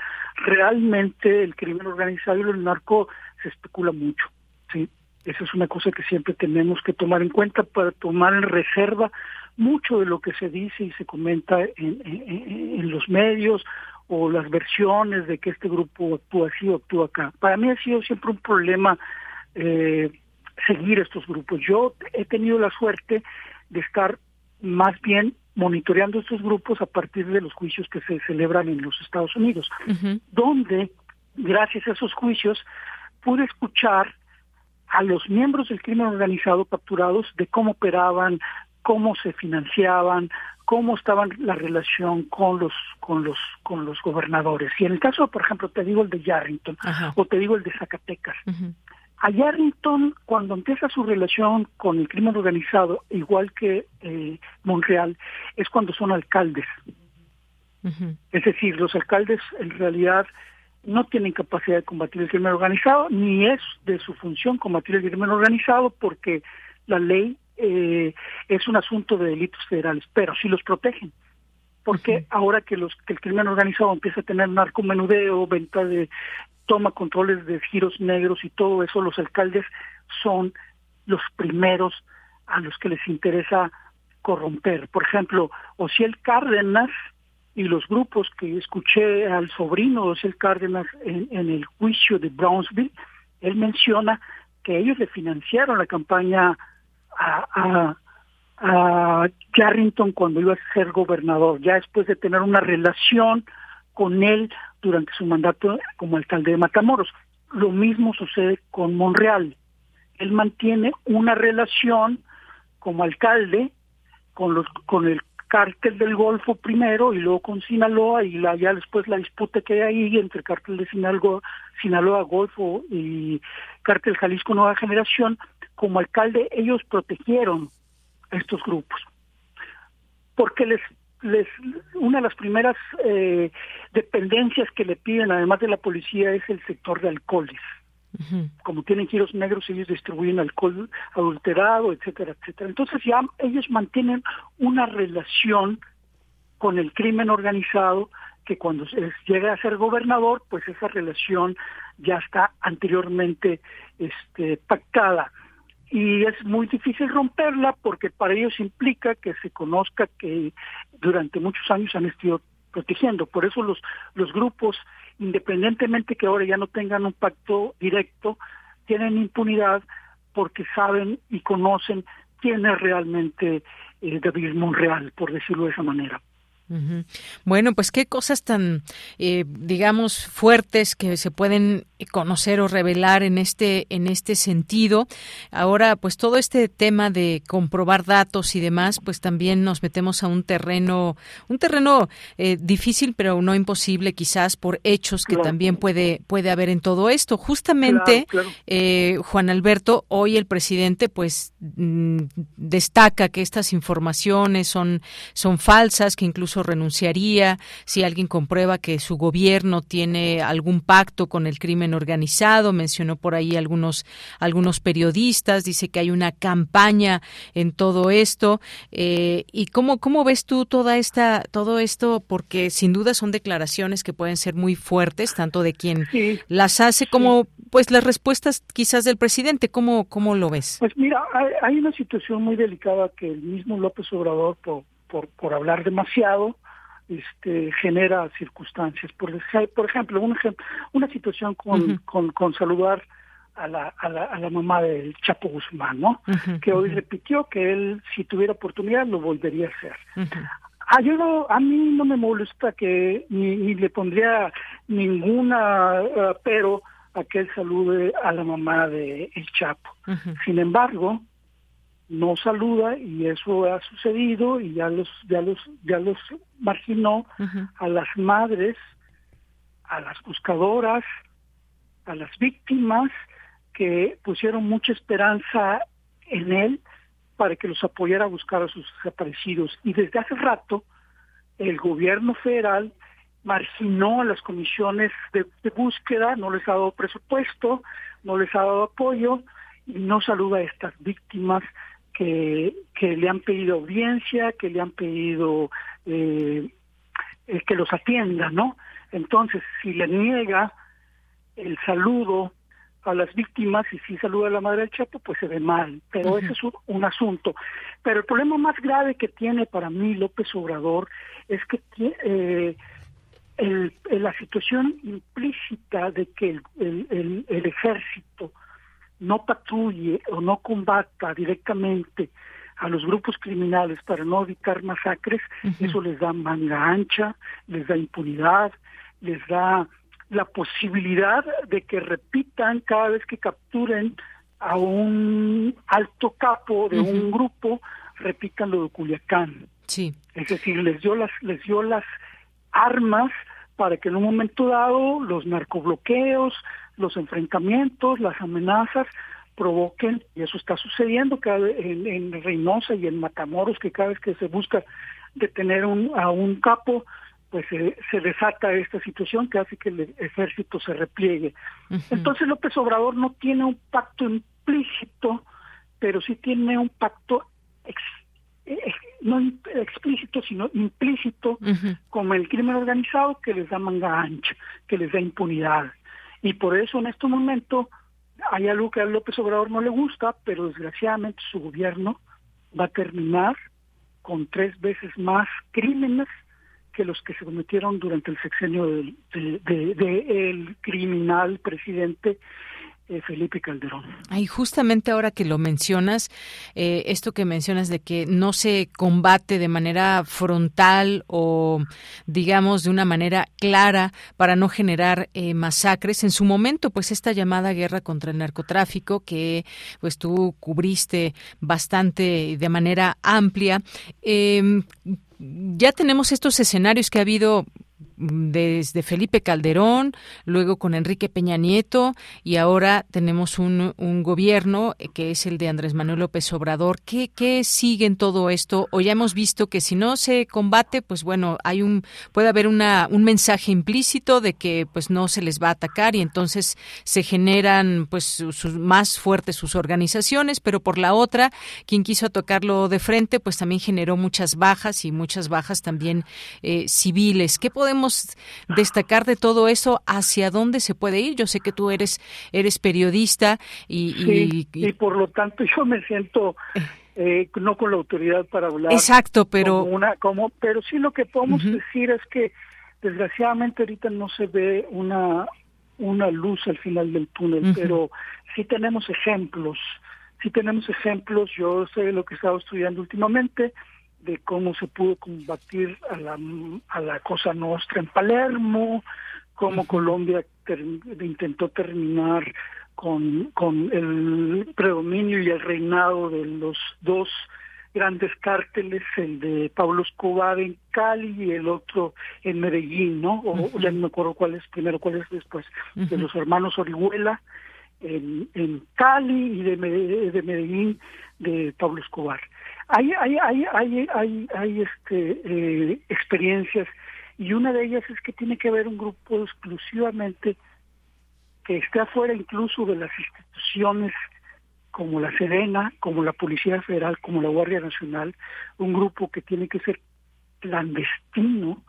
realmente el crimen organizado y el narco se especula mucho, ¿sí? Esa es una cosa que siempre tenemos que tomar en cuenta para tomar en reserva mucho de lo que se dice y se comenta en, en, los medios o las versiones de que este grupo actúa así o actúa acá. Para mí ha sido siempre un problema eh, seguir estos grupos. Yo he tenido la suerte de estar más bien monitoreando estos grupos a partir de los juicios que se celebran en los Estados Unidos, donde, gracias a esos juicios, pude escuchar a los miembros del crimen organizado capturados de cómo operaban, cómo se financiaban, cómo estaba la relación con los con los con los gobernadores. Y en el caso, por ejemplo, te digo el de Yarrington o te digo el de Zacatecas. Yarrington, cuando empieza su relación con el crimen organizado, igual que eh, Monreal, es cuando son alcaldes. Es decir, los alcaldes en realidad no tienen capacidad de combatir el crimen organizado, ni es de su función combatir el crimen organizado, porque la ley eh, es un asunto de delitos federales, pero sí los protegen. Porque ahora que, los, que el crimen organizado empieza a tener narcomenudeo, venta de toma controles de giros negros y todo eso, los alcaldes son los primeros a los que les interesa corromper. Por ejemplo, Ociel Cárdenas y los grupos que escuché al sobrino de Ociel Cárdenas en, el juicio de Brownsville, él menciona que ellos le financiaron la campaña a, a, a Carrington cuando iba a ser gobernador, ya después de tener una relación con él durante su mandato como alcalde de Matamoros. Lo mismo sucede con Monreal. Él mantiene una relación como alcalde con los con el cártel del Golfo primero y luego con Sinaloa y la, ya después la disputa que hay ahí entre el cártel de Sinaloa, Sinaloa Golfo y cártel Jalisco Nueva Generación, como alcalde ellos protegieron a estos grupos porque les les, una de las primeras eh, dependencias que le piden, además de la policía, es el sector de alcoholes. Como tienen giros negros, ellos distribuyen alcohol adulterado, etcétera, etcétera. Entonces ya ellos mantienen una relación con el crimen organizado que cuando llega a ser gobernador, pues esa relación ya está anteriormente este, pactada y es muy difícil romperla porque para ellos implica que se conozca que durante muchos años han estado protegiendo. Por eso los, los grupos, independientemente que ahora ya no tengan un pacto directo, tienen impunidad porque saben y conocen quién es realmente eh, David Monreal, por decirlo de esa manera. Bueno, pues qué cosas tan, eh, digamos, fuertes que se pueden conocer o revelar en este en este sentido. Ahora, pues todo este tema de comprobar datos y demás, pues también nos metemos a un terreno, un terreno eh, difícil, pero no imposible, quizás por hechos que también puede puede haber en todo esto. Justamente, eh, Juan Alberto, hoy el presidente, pues mm, destaca que estas informaciones son son falsas, que incluso renunciaría si alguien comprueba que su gobierno tiene algún pacto con el crimen organizado. Mencionó por ahí algunos, algunos periodistas, dice que hay una campaña en todo esto. Eh, ¿Y cómo, cómo ves tú toda esta, todo esto? Porque sin duda son declaraciones que pueden ser muy fuertes, tanto de quien las hace como pues las respuestas quizás del presidente. ¿Cómo, cómo lo ves? Pues mira, hay, hay una situación muy delicada que el mismo López Obrador, por, por, por hablar demasiado, este, genera circunstancias. Por, por ejemplo, un una situación con, con, con, saludar a la, a, la, a la mamá del Chapo Guzmán, ¿no? que hoy repitió que él, si tuviera oportunidad, lo volvería a hacer. Ah, yo a mí no me molesta que ni, le pondría ninguna eh, pero a que él salude a la mamá de el Chapo. Sin embargo, no saluda y eso ha sucedido y ya los ya los ya los marginó a las madres a las buscadoras a las víctimas que pusieron mucha esperanza en él para que los apoyara a buscar a sus desaparecidos. Y desde hace rato el gobierno federal marginó a las comisiones de, de búsqueda no les ha dado presupuesto no les ha dado apoyo y no saluda a estas víctimas que, que le han pedido audiencia, que le han pedido eh, eh, que los atienda, ¿no? Entonces, si le niega el saludo a las víctimas y si saluda a la madre del Chapo, pues se ve mal, pero ese es un, asunto. Pero el problema más grave que tiene para mí López Obrador es que eh, el, la situación implícita de que el, el, el ejército no patrulle o no combata directamente a los grupos criminales para no evitar masacres, eso les da manga ancha, les da impunidad, les da la posibilidad de que repitan cada vez que capturen a un alto capo de un grupo, repitan lo de Culiacán. Sí. Es decir, les dio las les dio las armas para que en un momento dado los narcobloqueos, los enfrentamientos, las amenazas provoquen, y eso está sucediendo cada, en, en Reynosa y en Matamoros, que cada vez que se busca detener un, a un capo, pues se desata esta situación que hace que el ejército se repliegue. Entonces López Obrador no tiene un pacto implícito, pero sí tiene un pacto eh, no explícito, sino implícito, como el crimen organizado que les da manga ancha, que les da impunidad. Y por eso en este momento hay algo que López Obrador no le gusta, pero desgraciadamente su gobierno va a terminar con tres veces más crímenes que los que se cometieron durante el sexenio del de, criminal presidente Felipe Calderón. Y justamente ahora que lo mencionas, eh, esto que mencionas de que no se combate de manera frontal o, digamos, de una manera clara para no generar eh, masacres. En su momento, pues esta llamada guerra contra el narcotráfico que pues tú cubriste bastante de manera amplia. Em, ya tenemos estos escenarios que ha habido desde Felipe Calderón, luego con Enrique Peña Nieto y ahora tenemos un, gobierno que es el de Andrés Manuel López Obrador. ¿Qué, ¿Qué sigue en todo esto? O ya hemos visto que si no se combate, pues bueno, hay un puede haber una, un mensaje implícito de que pues no se les va a atacar y entonces se generan pues sus, más fuertes sus organizaciones, pero por la otra, quien quiso tocarlo de frente, pues también generó muchas bajas y muchas bajas también eh, civiles. ¿Qué podemos destacar de todo eso? ¿Hacia dónde se puede ir? Yo sé que tú eres, eres periodista y, y, por lo tanto yo me siento... Eh, no con la autoridad para hablar. Exacto, pero una como pero sí lo que podemos decir es que desgraciadamente ahorita no se ve una una luz al final del túnel, pero sí tenemos ejemplos, sí tenemos ejemplos. Yo sé lo que he estado estudiando últimamente de cómo se pudo combatir a la, a la Cosa Nostra en Palermo, cómo Colombia intentó terminar con, con el predominio y el reinado de los dos grandes cárteles, el de Pablo Escobar en Cali y el otro en Medellín, ¿no? O ya no me acuerdo cuál es primero, cuál es después, de los hermanos Orihuela en, en Cali y de, de Medellín de Pablo Escobar. Hay, hay, hay, hay, hay, hay este, eh, experiencias y una de ellas es que tiene que haber un grupo exclusivamente que esté afuera incluso de las instituciones como la Serena, como la Policía Federal, como la Guardia Nacional, un grupo que tiene que ser clandestino,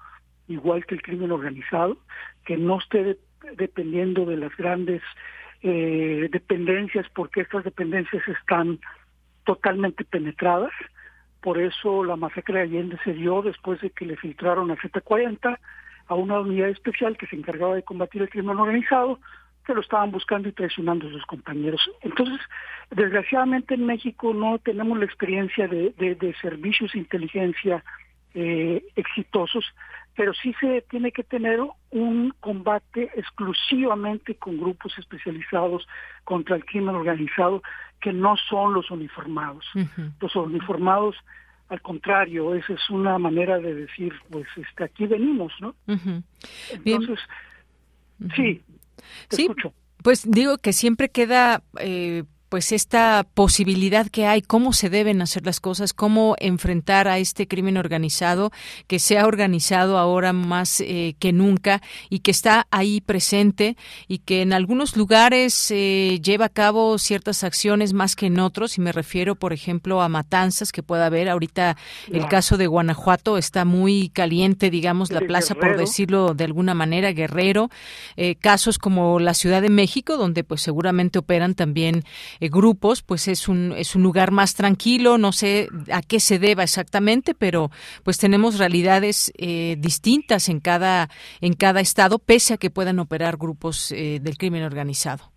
igual que el crimen organizado, que no esté dependiendo de las grandes eh, dependencias, porque estas dependencias están totalmente penetradas. Por eso la masacre de Allende se dio después de que le filtraron a Z40 a una unidad especial que se encargaba de combatir el crimen organizado, que lo estaban buscando y traicionando a sus compañeros. Entonces, desgraciadamente en México no tenemos la experiencia de, de, servicios de inteligencia eh, exitosos, pero sí se tiene que tener un combate exclusivamente con grupos especializados contra el crimen organizado que no son los uniformados. Los uniformados, al contrario, esa es una manera de decir, pues este, aquí venimos, ¿no? Entonces, sí, sí, Pues digo que siempre queda eh, pues esta posibilidad que hay, cómo se deben hacer las cosas, cómo enfrentar a este crimen organizado que se ha organizado ahora más eh, que nunca y que está ahí presente y que en algunos lugares eh, lleva a cabo ciertas acciones más que en otros. Y me refiero por ejemplo a matanzas que pueda haber. Ahorita el caso de Guanajuato está muy caliente digamos la plaza por decirlo de alguna manera Guerrero. Eh, casos como la Ciudad de México donde pues seguramente operan también grupos, pues es un, es un lugar más tranquilo, no sé a qué se deba exactamente, pero pues tenemos realidades eh, distintas en cada, en cada estado, pese a que puedan operar grupos eh, del crimen organizado.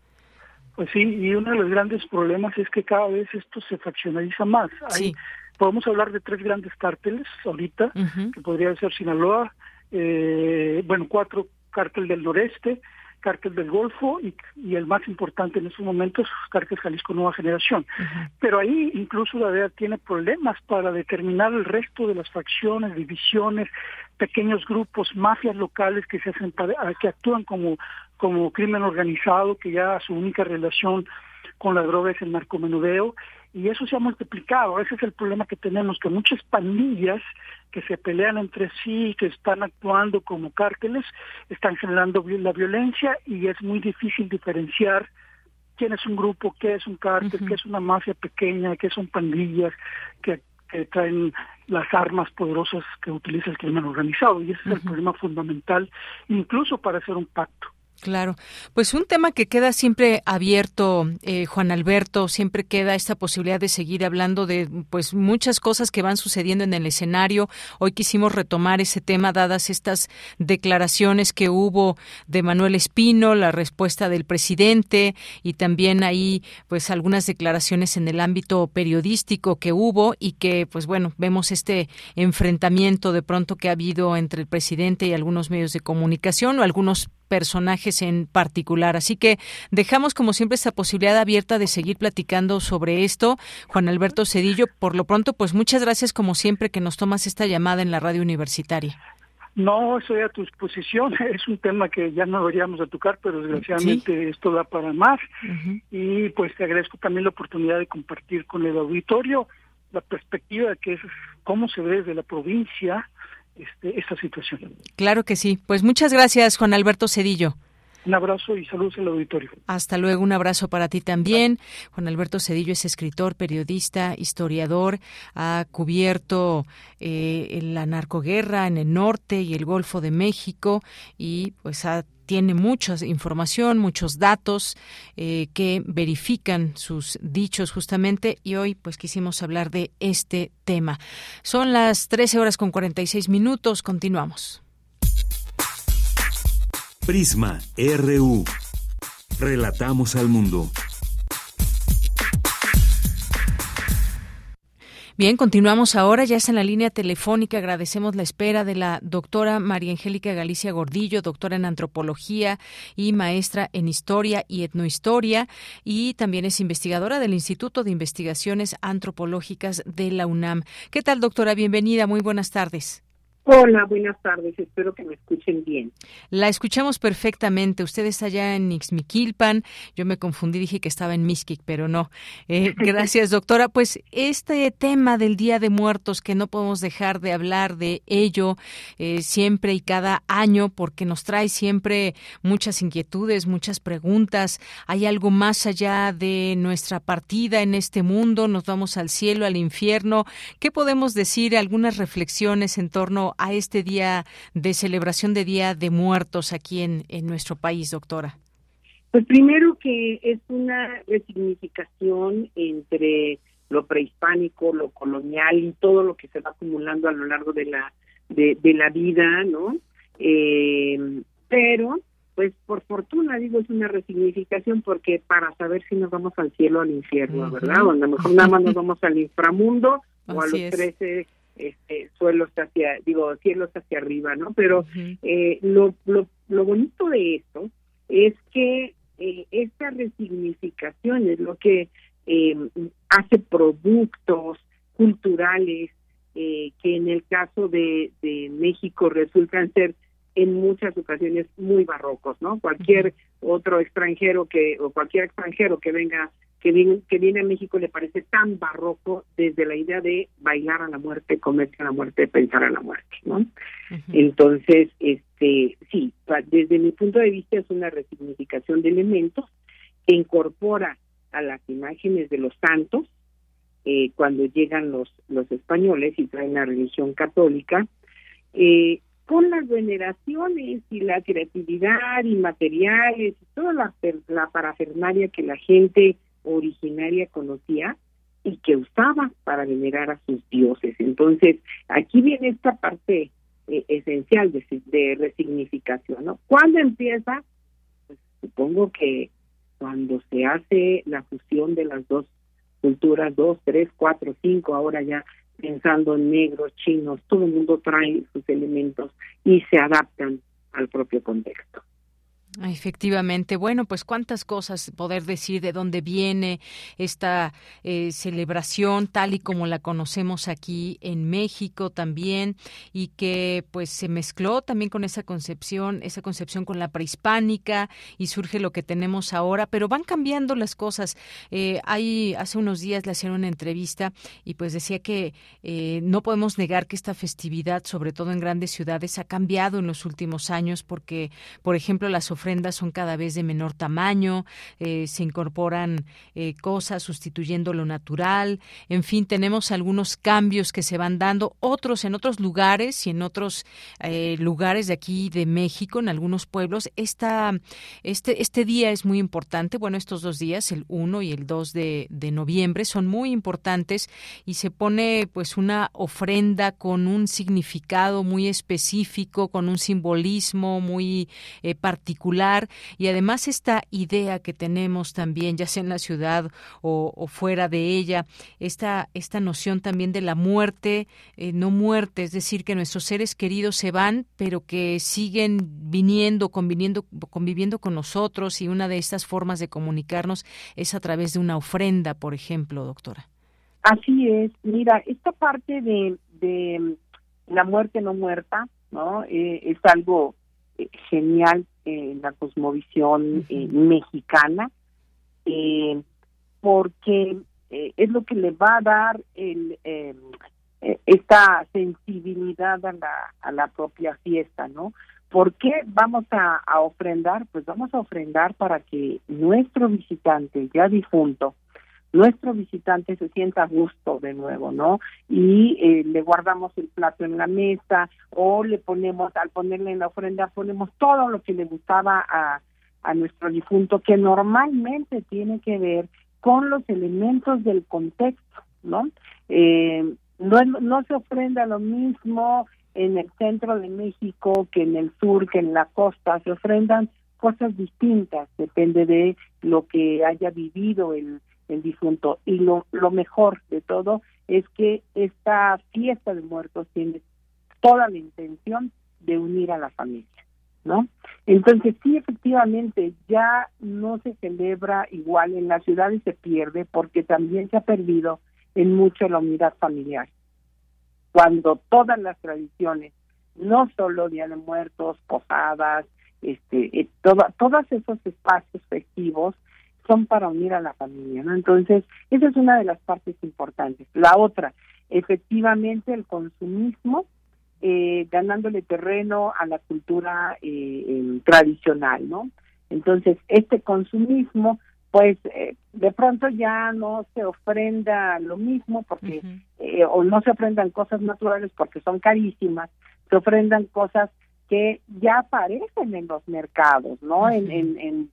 Pues sí, y uno de los grandes problemas es que cada vez esto se fraccionaliza más. sí. Podemos hablar de tres grandes cárteles ahorita, que podría ser Sinaloa, bueno, cuatro cártel del noreste, Cártel del Golfo y, el más importante en estos momentos, Cártel Jalisco Nueva Generación. Pero ahí incluso la DEA tiene problemas para determinar el resto de las facciones, divisiones, pequeños grupos, mafias locales que se hacen que actúan como como crimen organizado, que ya su única relación con la droga es el narcomenudeo y eso se ha multiplicado. Ese es el problema que tenemos, que muchas pandillas que se pelean entre sí, que están actuando como cárteles, están generando la violencia y es muy difícil diferenciar quién es un grupo, qué es un cártel, qué es una mafia pequeña, qué son pandillas, que, traen las armas poderosas que utiliza el crimen organizado. Y ese es el problema fundamental, incluso para hacer un pacto. Claro, pues un tema que queda siempre abierto, eh, Juan Alberto, siempre queda esta posibilidad de seguir hablando de pues muchas cosas que van sucediendo en el escenario. Hoy quisimos retomar ese tema dadas estas declaraciones que hubo de Manuel Espino, la respuesta del presidente y también ahí pues algunas declaraciones en el ámbito periodístico que hubo y que pues bueno, vemos este enfrentamiento de pronto que ha habido entre el presidente y algunos medios de comunicación o algunos personajes en particular. Así que dejamos como siempre esta posibilidad abierta de seguir platicando sobre esto. Juan Alberto Cedillo, por lo pronto, pues muchas gracias como siempre que nos tomas esta llamada en la radio universitaria. No, estoy a tu disposición. Es un tema que ya no deberíamos de tocar, pero desgraciadamente esto da para más. Y pues te agradezco también la oportunidad de compartir con el auditorio la perspectiva de que es cómo se ve desde la provincia este, esta situación. Claro que sí. Pues muchas gracias, Juan Alberto Cedillo. Un abrazo y saludos al auditorio. Hasta luego, un abrazo para ti también. Juan Alberto Cedillo es escritor, periodista, historiador, ha cubierto eh, la narcoguerra en el norte y el Golfo de México y pues ha tiene mucha información, muchos datos eh, que verifican sus dichos justamente y hoy pues quisimos hablar de este tema. Son las 13 horas con 46 minutos, continuamos. Prisma RU. Relatamos al mundo. Bien, continuamos ahora, ya es en la línea telefónica, agradecemos la espera de la doctora María Angélica Galicia Gordillo, doctora en antropología y maestra en historia y etnohistoria, y también es investigadora del Instituto de Investigaciones Antropológicas de la UNAM. ¿Qué tal, doctora? Bienvenida, muy buenas tardes. Hola, buenas tardes. Espero que me escuchen bien. La escuchamos perfectamente. Usted está allá en Ixmiquilpan. Yo me confundí, dije que estaba en Mixquic, pero no. Eh, gracias, doctora. Pues este tema del Día de Muertos, que no podemos dejar de hablar de ello eh, siempre y cada año, porque nos trae siempre muchas inquietudes, muchas preguntas. ¿Hay algo más allá de nuestra partida en este mundo? ¿Nos vamos al cielo, al infierno? ¿Qué podemos decir? Algunas reflexiones en torno a este día de celebración de Día de Muertos aquí en, en nuestro país, doctora? Pues primero que es una resignificación entre lo prehispánico, lo colonial y todo lo que se va acumulando a lo largo de la de, la vida, ¿no? Eh, pero, pues por fortuna digo es una resignificación porque para saber si nos vamos al cielo o al infierno, ¿verdad? O a lo mejor nada más nos vamos al inframundo o a los trece este, suelos hacia, digo, cielos hacia arriba, ¿no? Pero eh, lo, lo, lo bonito de esto es que eh, esta resignificación es lo que eh, hace productos culturales eh, que en el caso de, de México resultan ser en muchas ocasiones muy barrocos, ¿no? Cualquier otro extranjero que o cualquier extranjero que venga que viene, que viene a México le parece tan barroco desde la idea de bailar a la muerte, comerse a la muerte, pensar a la muerte, ¿no? Entonces, este, sí, desde mi punto de vista es una resignificación de elementos que incorpora a las imágenes de los santos eh, cuando llegan los los españoles y traen la religión católica eh, con las veneraciones y la creatividad y materiales y toda la, la parafernalia que la gente originaria conocía y que usaba para venerar a sus dioses. Entonces, aquí viene esta parte eh, esencial de, de, resignificación, ¿no? ¿Cuándo empieza? Pues supongo que cuando se hace la fusión de las dos culturas, dos, tres, cuatro, cinco, ahora ya pensando en negros, chinos, todo el mundo trae sus elementos y se adaptan al propio contexto. Efectivamente, bueno, pues cuántas cosas poder decir de dónde viene esta eh, celebración tal y como la conocemos aquí en México también y que pues se mezcló también con esa concepción, esa concepción con la prehispánica y surge lo que tenemos ahora, pero van cambiando las cosas. Eh, hay hace unos días le hicieron una entrevista y pues decía que eh, no podemos negar que esta festividad, sobre todo en grandes ciudades, ha cambiado en los últimos años porque, por ejemplo, las ofrendas son cada vez de menor tamaño, eh, se incorporan eh, cosas sustituyendo lo natural, en fin, tenemos algunos cambios que se van dando, otros en otros lugares y en otros eh, lugares de aquí de México, en algunos pueblos, esta, este, este día es muy importante, bueno, estos dos días, el 1 y el 2 de, de noviembre, son muy importantes y se pone pues una ofrenda con un significado muy específico, con un simbolismo muy particular y además esta idea que tenemos también, ya sea en la ciudad o, fuera de ella, esta, esta noción también de la muerte, eh, no muerte, es decir, que nuestros seres queridos se van, pero que siguen viniendo, conviviendo, conviviendo con nosotros y una de estas formas de comunicarnos es a través de una ofrenda, por ejemplo, doctora. Así es. Mira, esta parte de, de la muerte no muerta, ¿no? Eh, es algo eh, genial en la cosmovisión eh, mexicana, eh, porque es lo que le va a dar el, esta sensibilidad a la, a la propia fiesta, ¿no? ¿Por qué vamos a, a ofrendar? Pues vamos a ofrendar para que nuestro visitante ya difunto, nuestro visitante se sienta a gusto de nuevo, ¿no? Y eh, le guardamos el plato en la mesa o le ponemos, al ponerle en la ofrenda, ponemos todo lo que le gustaba a, a nuestro difunto, que normalmente tiene que ver con los elementos del contexto, ¿no? Eh, no, no se ofrenda lo mismo en el centro de México que en el sur, que en la costa, se ofrendan cosas distintas, depende de lo que haya vivido el el difunto. Y lo, lo mejor de todo es que esta fiesta de muertos tiene toda la intención de unir a la familia, ¿no? Entonces sí, efectivamente, ya no se celebra igual en las ciudades se pierde porque también se ha perdido en mucho la unidad familiar. Cuando todas las tradiciones, no solo Día de Muertos, posadas, este, eh, toda, todos esos espacios festivos son para unir a la familia, ¿no? Entonces, esa es una de las partes importantes. La otra, efectivamente, el consumismo eh, ganándole terreno a la cultura eh, tradicional, ¿no? Entonces, este consumismo, pues eh, de pronto ya no se ofrenda lo mismo porque, o no se ofrendan cosas naturales porque son carísimas, se ofrendan cosas que ya aparecen en los mercados, ¿no? en, en, en,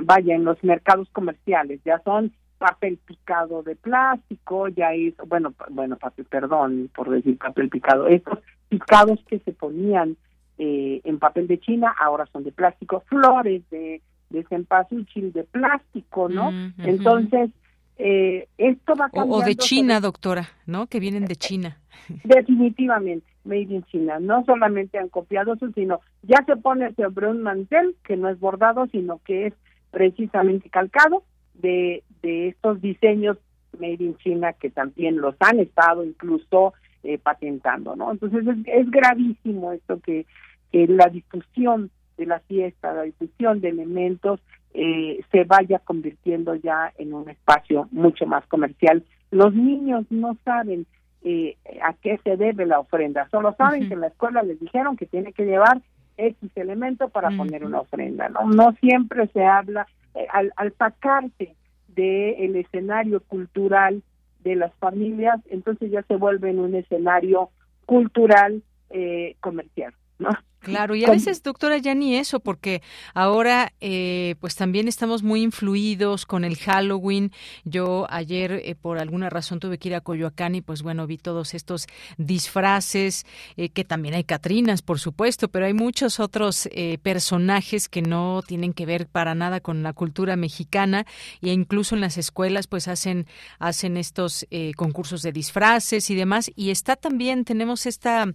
vaya, en los mercados comerciales, ya son papel picado de plástico, ya es, bueno, bueno, papel, perdón por decir papel picado, estos picados que se ponían eh, en papel de China ahora son de plástico, flores de, de cempasúchil de plástico, ¿no? Mm, Entonces, eh, esto va cambiando. O, de China, doctora, ¿no? Que vienen de China. Definitivamente, made in China. No solamente han copiado eso, sino ya se pone sobre un mantel que no es bordado, sino que es precisamente calcado de, de estos diseños made in China que también los han estado incluso eh, patentando, ¿no? Entonces es, gravísimo esto que, que, la difusión de la fiesta, la difusión de elementos eh, se vaya convirtiendo ya en un espacio mucho más comercial. Los niños no saben eh, a qué se debe la ofrenda, solo saben que en la escuela les dijeron que tiene que llevar X elemento para poner una ofrenda, ¿no? No siempre se habla, eh, al, al sacarse del escenario cultural de las familias, entonces ya se vuelve en un escenario cultural eh, comercial, ¿no? Claro, y a veces, doctora, ya ni eso, porque ahora eh, pues también estamos muy influidos con el Halloween. Yo ayer eh, por alguna razón tuve que ir a Coyoacán y pues bueno, vi todos estos disfraces, eh, que también hay Catrinas, por supuesto, pero hay muchos otros personajes que no tienen que ver para nada con la cultura mexicana e incluso en las escuelas pues hacen, hacen estos concursos de disfraces y demás. Y está también, tenemos esta,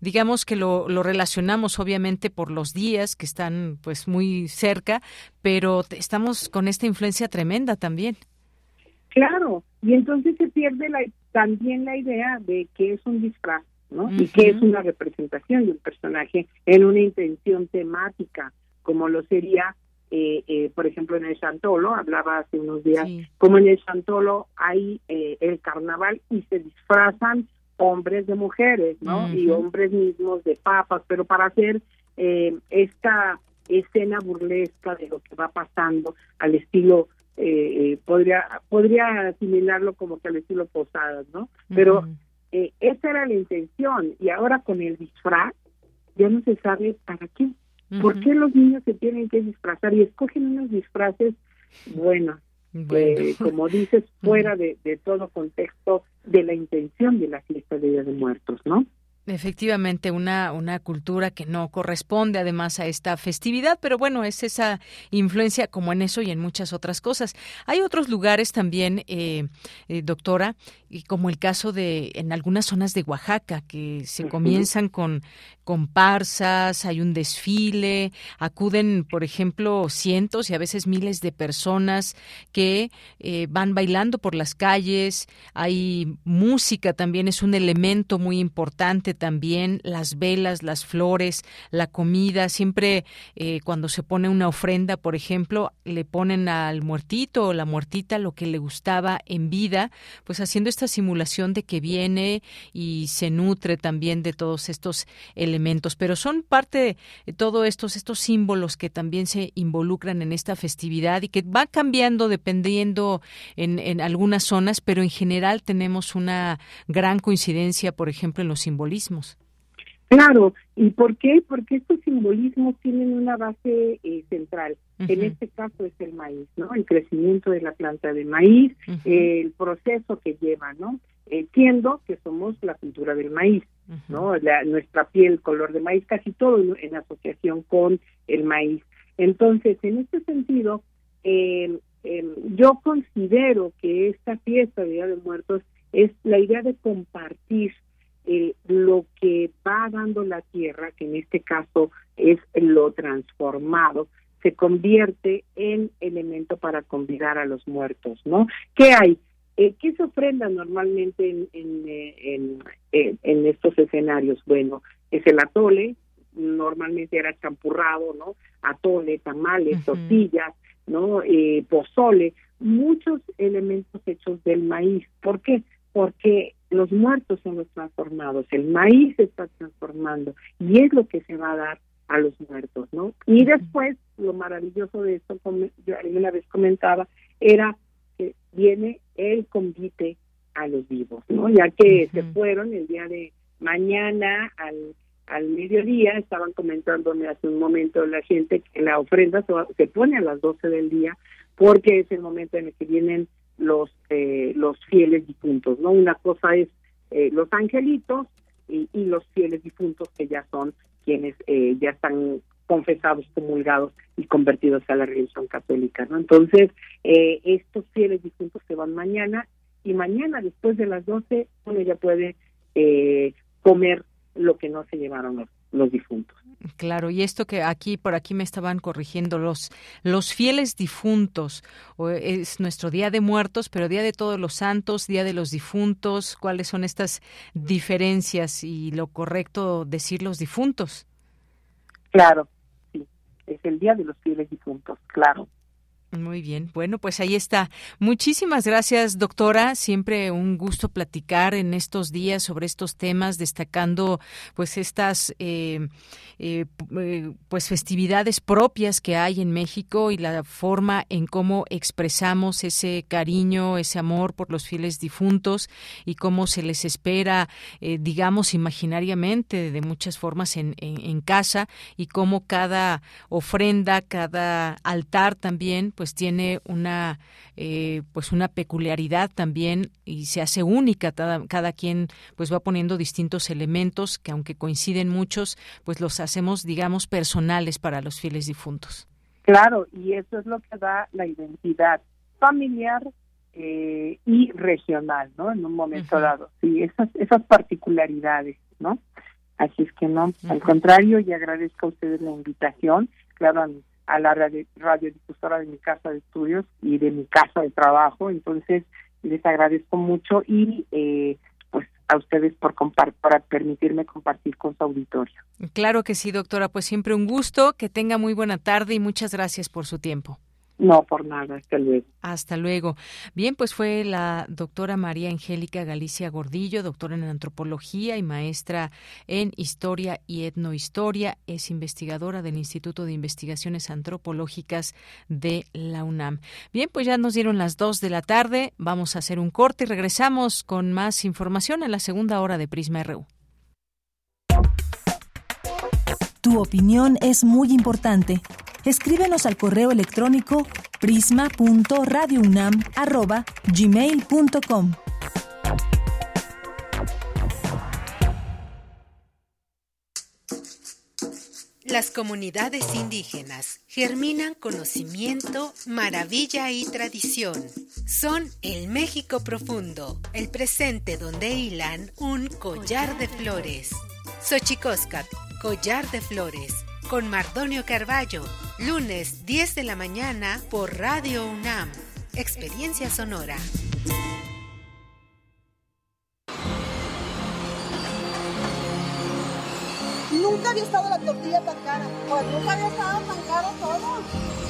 digamos que lo, lo relacionamos obviamente por los días que están pues muy cerca, pero estamos con esta influencia tremenda también. Claro, y entonces se pierde la, también la idea de que es un disfraz, ¿no? Y que es una representación de un personaje en una intención temática, como lo sería, eh, eh, por ejemplo, en el Chantolo, hablaba hace unos días, como en el Chantolo hay eh, el carnaval y se disfrazan hombres de mujeres, ¿no? Y hombres mismos de papas, pero para hacer eh, esta escena burlesca de lo que va pasando al estilo eh, eh, podría podría asimilarlo como que al estilo Posadas, ¿no? Pero esa era la intención y ahora con el disfraz ya no se sabe para qué. ¿Por qué los niños se tienen que disfrazar y escogen unos disfraces buenos? como dices, fuera de, de todo contexto de la intención de la fiesta de Día de Muertos, ¿no? Efectivamente, una, una cultura que no corresponde además a esta festividad, pero bueno, es esa influencia como en eso y en muchas otras cosas. Hay otros lugares también, eh, eh, doctora, y como el caso de en algunas zonas de Oaxaca, que se comienzan con comparsas, hay un desfile, acuden, por ejemplo, cientos y a veces miles de personas que eh, van bailando por las calles, hay música también, es un elemento muy importante también, las velas, las flores, la comida, siempre eh, cuando se pone una ofrenda, por ejemplo, le ponen al muertito o la muertita lo que le gustaba en vida, pues haciendo esta simulación de que viene y se nutre también de todos estos elementos, pero son parte de todos estos, estos símbolos que también se involucran en esta festividad y que va cambiando dependiendo en, en algunas zonas, pero en general tenemos una gran coincidencia, por ejemplo, en los simbolismos. Claro, ¿y por qué? Porque estos simbolismos tienen una base eh, central. En este caso es el maíz, ¿no? El crecimiento de la planta de maíz, el proceso que lleva, ¿no? Entiendo que somos la cultura del maíz, ¿no? nuestra piel, color de maíz, casi todo en, asociación con el maíz. Entonces, en este sentido, eh, em, yo considero que esta fiesta de Día de Muertos es la idea de compartir eh, lo que va dando la tierra, que en este caso es lo transformado, se convierte en elemento para convidar a los muertos, ¿no? ¿Qué hay? Eh, ¿Qué se ofrenda normalmente en, en, eh, en, estos escenarios? Bueno, es el atole, normalmente era champurrado, ¿no? Atole, tamales, tortillas, ¿no? Eh, pozole, muchos elementos hechos del maíz. ¿Por qué? Porque los muertos son los transformados, el maíz se está transformando y es lo que se va a dar a los muertos, ¿no? Y después, lo maravilloso de esto, como yo alguna vez comentaba, era que viene el convite a los vivos, ¿no? Ya que se fueron el día de mañana al, al mediodía, estaban comentándome hace un momento la gente que la ofrenda se, se pone a las 12 del día porque es el momento en el que vienen los eh, los fieles difuntos, ¿no? Una cosa es eh, los angelitos y, los fieles difuntos que ya son quienes eh, ya están confesados, comulgados y convertidos a la religión católica, ¿no? Entonces, estos fieles difuntos se van mañana y mañana después de las 12 uno ya puede comer lo que no se llevaron los los difuntos. Claro, y esto que aquí por aquí me estaban corrigiendo los los fieles difuntos es nuestro día de muertos, pero día de todos los santos, día de los difuntos, ¿cuáles son estas diferencias y lo correcto decir los difuntos? Claro, sí, es el día de los fieles difuntos, claro. Muy bien, bueno, pues ahí está. Muchísimas gracias, doctora. Siempre un gusto platicar en estos días sobre estos temas, destacando pues estas eh, eh, eh, pues festividades propias que hay en México y la forma en cómo expresamos ese cariño, ese amor por los fieles difuntos y cómo se les espera, digamos, imaginariamente de muchas formas en, en casa y cómo cada ofrenda, cada altar también, pues tiene una eh, pues una peculiaridad también y se hace única cada, cada quien pues va poniendo distintos elementos que aunque coinciden muchos pues los hacemos digamos personales para los fieles difuntos. Claro y eso es lo que da la identidad familiar eh, y regional no en un momento dado. Sí esas esas particularidades no así es que no al contrario y agradezco a ustedes la invitación. Claro a a la radiodifusora de mi casa de estudios y de mi casa de trabajo. Entonces, les agradezco mucho y eh, pues a ustedes por, por permitirme compartir con su auditorio. Claro que sí, doctora. Pues siempre un gusto. Que tenga muy buena tarde y muchas gracias por su tiempo. No, por nada, hasta luego. Hasta luego. Bien, pues fue la doctora María Angélica Galicia Gordillo, doctora en antropología y maestra en historia y etnohistoria. Es investigadora del Instituto de Investigaciones Antropológicas de la UNAM. Bien, pues ya nos dieron las dos de la tarde. Vamos a hacer un corte y regresamos con más información en la segunda hora de Prisma RU. Tu opinión es muy importante escríbenos al correo electrónico prisma.radiounam@gmail.com. Las comunidades indígenas germinan conocimiento, maravilla y tradición. Son el México profundo, el presente donde hilan un collar de flores. Xochicóscat, collar de flores con Mardonio Carballo, lunes 10 de la mañana por Radio UNAM. Experiencia sonora. Nunca había estado la tortilla tan cara. Pues nunca había estado tan caro todo.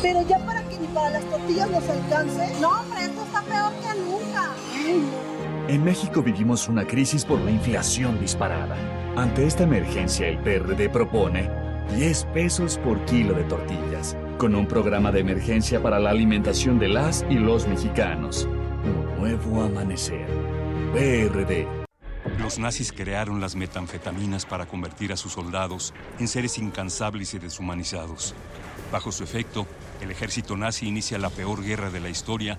Pero ya para que ni para las tortillas nos alcance. No, hombre, esto está peor que nunca. En México vivimos una crisis por la inflación disparada. Ante esta emergencia, el PRD propone 10 pesos por kilo de tortillas, con un programa de emergencia para la alimentación de las y los mexicanos. Un nuevo amanecer. PRD. Los nazis crearon las metanfetaminas para convertir a sus soldados en seres incansables y deshumanizados. Bajo su efecto, el ejército nazi inicia la peor guerra de la historia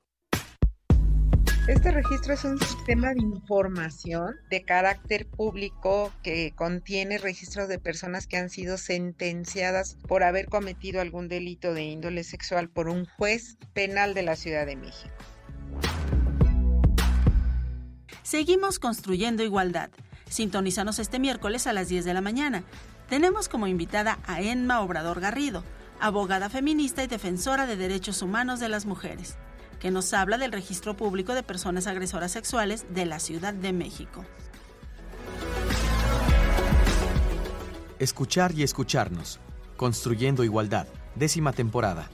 Este registro es un sistema de información de carácter público que contiene registros de personas que han sido sentenciadas por haber cometido algún delito de índole sexual por un juez penal de la Ciudad de México. Seguimos construyendo igualdad. Sintonízanos este miércoles a las 10 de la mañana. Tenemos como invitada a Enma Obrador Garrido, abogada feminista y defensora de derechos humanos de las mujeres que nos habla del registro público de personas agresoras sexuales de la Ciudad de México. Escuchar y escucharnos. Construyendo Igualdad. Décima temporada.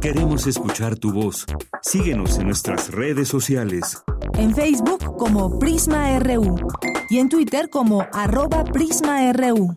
Queremos escuchar tu voz. Síguenos en nuestras redes sociales. En Facebook como Prisma RU y en Twitter como arroba PrismaRU.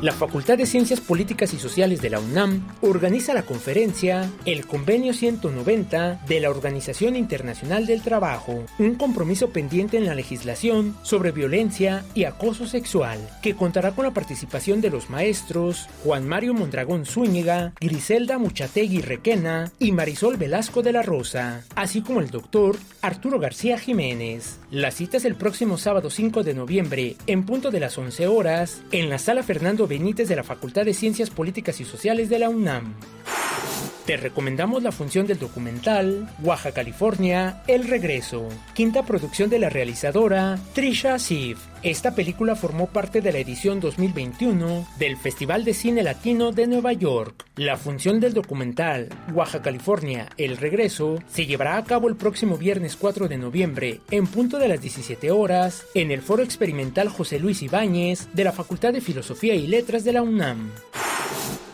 La Facultad de Ciencias Políticas y Sociales de la UNAM organiza la conferencia El Convenio 190 de la Organización Internacional del Trabajo, un compromiso pendiente en la legislación sobre violencia y acoso sexual, que contará con la participación de los maestros Juan Mario Mondragón Zúñiga, Griselda Muchategui Requena y Marisol Velasco de la Rosa, así como el doctor Arturo García Jiménez. La cita es el próximo sábado 5 de noviembre, en punto de las 11 horas, en la sala Fernando Benítez de la Facultad de Ciencias Políticas y Sociales de la UNAM. Te recomendamos la función del documental Oaxaca, California, El Regreso, quinta producción de la realizadora Trisha Sif. Esta película formó parte de la edición 2021 del Festival de Cine Latino de Nueva York. La función del documental Oaxaca, California, El Regreso se llevará a cabo el próximo viernes 4 de noviembre en punto de las 17 horas en el Foro Experimental José Luis Ibáñez de la Facultad de Filosofía y Letras de la UNAM.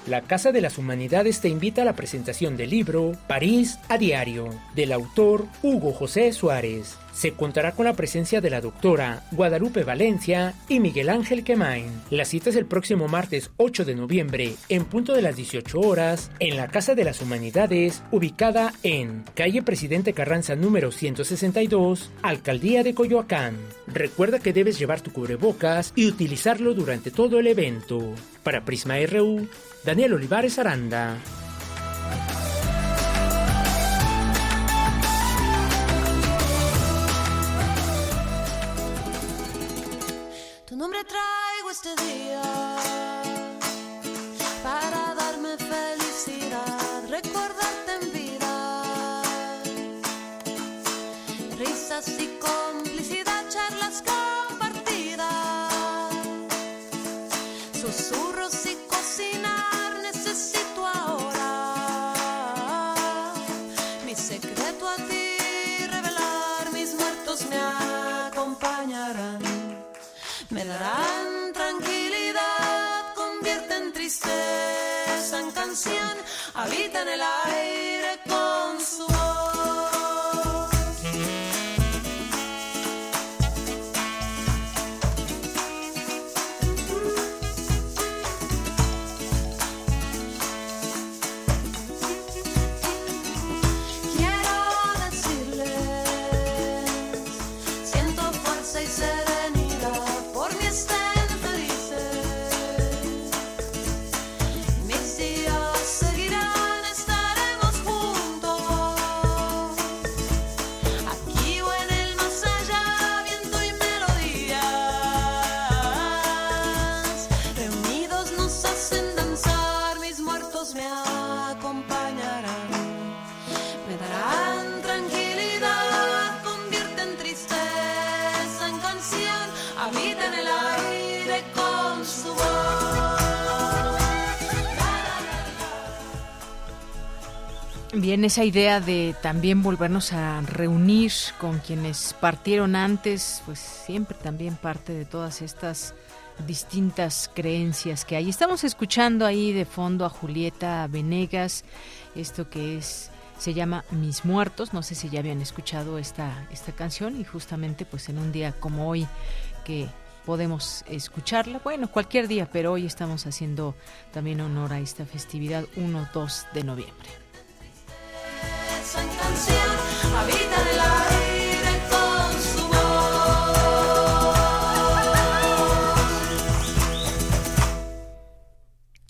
La Casa de las Humanidades te invita a la presentación del libro París a Diario, del autor Hugo José Suárez. Se contará con la presencia de la doctora Guadalupe Valencia y Miguel Ángel Quemain. La cita es el próximo martes 8 de noviembre, en punto de las 18 horas, en la Casa de las Humanidades, ubicada en calle Presidente Carranza número 162, Alcaldía de Coyoacán. Recuerda que debes llevar tu cubrebocas y utilizarlo durante todo el evento. Para Prisma RU, Daniel Olivares Aranda. Este día para darme felicidad, recordarte en vida, risas y complicidad, darán tranquilidad, convierten tristeza en canción, habitan el aire Bien, esa idea de también volvernos a reunir con quienes partieron antes, pues siempre también parte de todas estas distintas creencias que hay. Estamos escuchando ahí de fondo a Julieta Venegas, esto que es se llama Mis Muertos, no sé si ya habían escuchado esta esta canción y justamente pues en un día como hoy que podemos escucharla. Bueno, cualquier día, pero hoy estamos haciendo también honor a esta festividad 1-2 de noviembre. Habita en el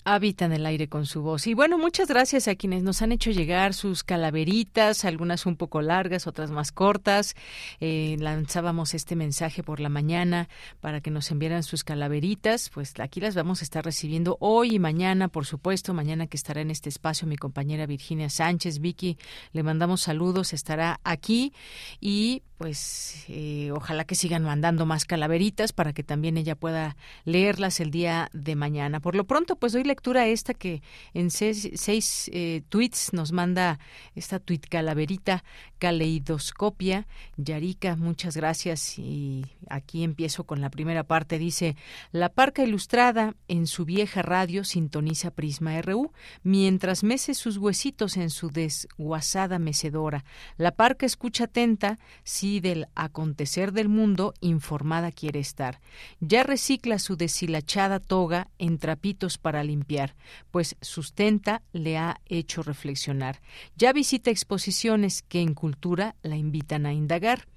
Habita en el aire con su voz. Y bueno, muchas gracias a quienes nos han hecho llegar sus calaveritas, algunas un poco largas, otras más cortas. Eh, lanzábamos este mensaje por la mañana para que nos enviaran sus calaveritas. Pues aquí las vamos a estar recibiendo hoy y mañana, por supuesto. Mañana que estará en este espacio mi compañera Virginia Sánchez. Vicky, le mandamos saludos, estará aquí. Y pues eh, ojalá que sigan mandando más calaveritas para que también ella pueda leerlas el día de mañana. Por lo pronto, pues doy lectura a esta que en seis, seis eh, tweets nos manda esta tweet calaverita caleidoscopia. Yarika, muchas gracias. Y aquí empiezo con la primera parte. Dice, la parca ilustrada en su vieja radio sintoniza Prisma RU, mientras mece sus huesitos en su desguazada mecedora. La parca escucha atenta, si del acontecer del mundo informada quiere estar. Ya recicla su deshilachada toga en trapitos para limpiar, pues sustenta le ha hecho reflexionar. Ya visita exposiciones que en la invitan a indagar.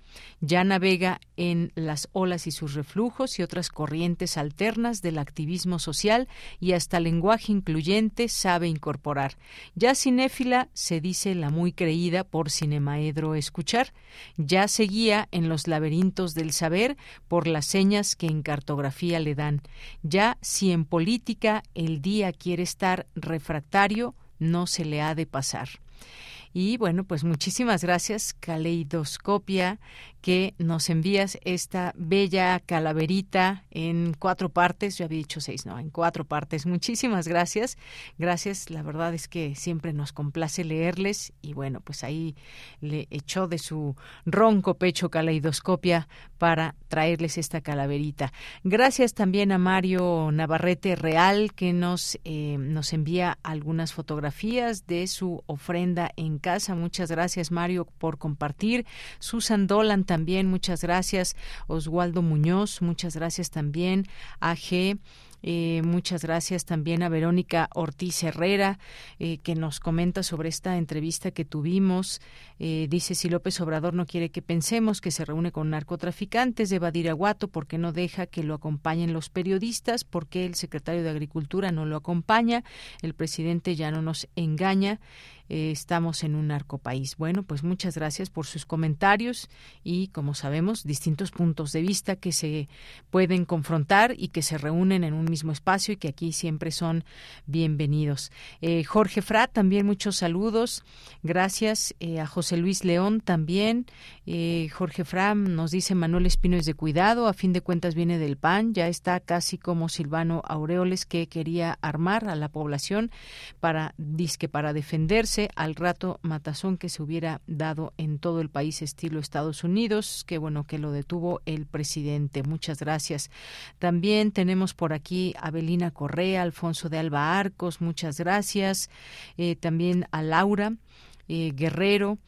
Ya navega en las olas y sus reflujos y otras corrientes alternas del activismo social y hasta lenguaje incluyente sabe incorporar. Ya cinéfila se dice la muy creída por Cinemaedro escuchar. Ya seguía en los laberintos del saber por las señas que en cartografía le dan. Ya si en política el día quiere estar refractario, no se le ha de pasar. Y bueno, pues muchísimas gracias, Caleidoscopia, que nos envías esta bella calaverita en cuatro partes. Yo había dicho seis, no, en cuatro partes. Muchísimas gracias. Gracias, la verdad es que siempre nos complace leerles. Y bueno, pues ahí le echó de su ronco pecho Caleidoscopia para traerles esta calaverita. Gracias también a Mario Navarrete Real, que nos, eh, nos envía algunas fotografías de su ofrenda en casa. Muchas gracias, Mario, por compartir. Susan Dolan también, muchas gracias. Oswaldo Muñoz, muchas gracias también. AG. Eh, muchas gracias también a Verónica Ortiz Herrera, eh, que nos comenta sobre esta entrevista que tuvimos. Eh, dice, si López Obrador no quiere que pensemos que se reúne con narcotraficantes de Badiraguato, ¿por qué no deja que lo acompañen los periodistas? ¿Por qué el secretario de Agricultura no lo acompaña? El presidente ya no nos engaña. Eh, estamos en un narcopaís. Bueno, pues muchas gracias por sus comentarios y, como sabemos, distintos puntos de vista que se pueden confrontar y que se reúnen en un mismo espacio y que aquí siempre son bienvenidos. Eh, Jorge Frat, también muchos saludos. Gracias eh, a José Luis León también. Jorge Fram nos dice Manuel Espino es de cuidado, a fin de cuentas viene del PAN, ya está casi como Silvano Aureoles que quería armar a la población para disque para defenderse al rato matazón que se hubiera dado en todo el país estilo Estados Unidos, qué bueno que lo detuvo el presidente. Muchas gracias. También tenemos por aquí a Belina Correa, Alfonso de Alba Arcos, muchas gracias. Eh, también a Laura eh, Guerrero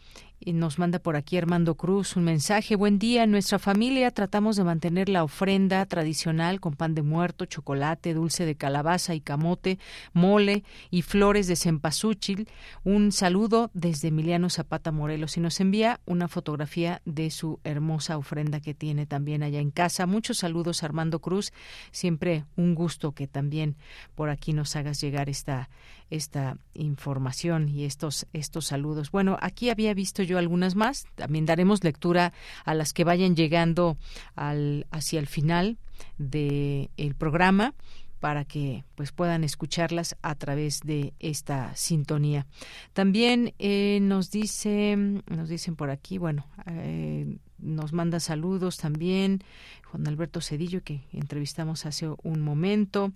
nos manda por aquí Armando Cruz un mensaje. Buen día. Nuestra familia tratamos de mantener la ofrenda tradicional con pan de muerto, chocolate, dulce de calabaza y camote, mole y flores de cempasúchil. Un saludo desde Emiliano Zapata Morelos y nos envía una fotografía de su hermosa ofrenda que tiene también allá en casa. Muchos saludos, Armando Cruz. Siempre un gusto que también por aquí nos hagas llegar esta esta información y estos estos saludos. Bueno, aquí había visto yo algunas más. También daremos lectura a las que vayan llegando al hacia el final del el programa para que pues puedan escucharlas a través de esta sintonía. También eh, nos dice nos dicen por aquí, bueno, eh, nos manda saludos también Juan Alberto Cedillo, que entrevistamos hace un momento,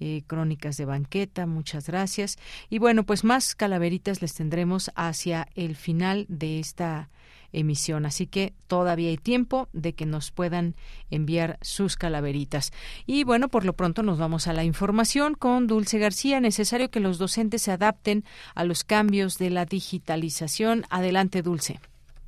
eh, Crónicas de Banqueta, muchas gracias. Y bueno, pues más calaveritas les tendremos hacia el final de esta emisión. Así que todavía hay tiempo de que nos puedan enviar sus calaveritas. Y bueno, por lo pronto nos vamos a la información con Dulce García. Necesario que los docentes se adapten a los cambios de la digitalización. Adelante, Dulce.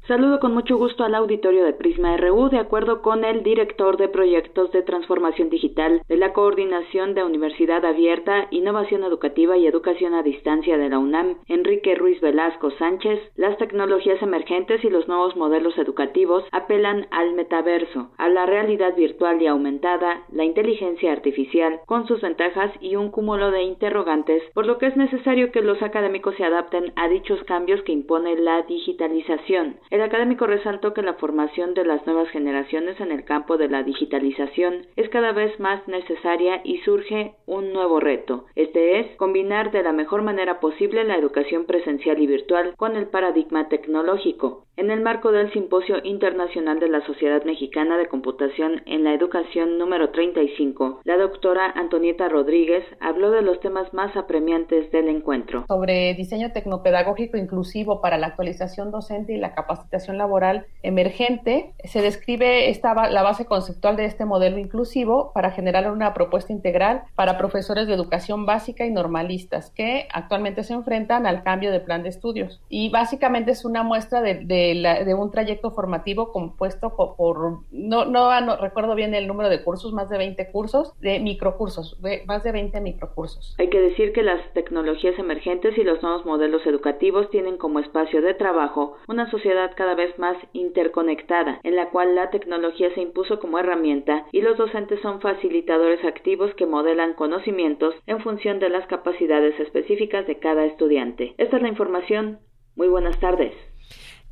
Saludo con mucho gusto al auditorio de Prisma RU, de acuerdo con el director de proyectos de transformación digital de la Coordinación de Universidad Abierta, Innovación Educativa y Educación a Distancia de la UNAM, Enrique Ruiz Velasco Sánchez, las tecnologías emergentes y los nuevos modelos educativos apelan al metaverso, a la realidad virtual y aumentada, la inteligencia artificial, con sus ventajas y un cúmulo de interrogantes, por lo que es necesario que los académicos se adapten a dichos cambios que impone la digitalización. El académico resaltó que la formación de las nuevas generaciones en el campo de la digitalización es cada vez más necesaria y surge un nuevo reto. Este es combinar de la mejor manera posible la educación presencial y virtual con el paradigma tecnológico. En el marco del Simposio Internacional de la Sociedad Mexicana de Computación en la Educación número 35, la doctora Antonieta Rodríguez habló de los temas más apremiantes del encuentro. Sobre diseño tecnopedagógico inclusivo para la actualización docente y la capacitación laboral emergente, se describe esta, la base conceptual de este modelo inclusivo para generar una propuesta integral para profesores de educación básica y normalistas que actualmente se enfrentan al cambio de plan de estudios. Y básicamente es una muestra de, de, la, de un trayecto formativo compuesto por, por no, no, no, recuerdo bien el número de cursos, más de 20 cursos, de microcursos, de, más de 20 microcursos. Hay que decir que las tecnologías emergentes y los nuevos modelos educativos tienen como espacio de trabajo una sociedad cada vez más interconectada, en la cual la tecnología se impuso como herramienta y los docentes son facilitadores activos que modelan conocimientos en función de las capacidades específicas de cada estudiante. Esta es la información. Muy buenas tardes.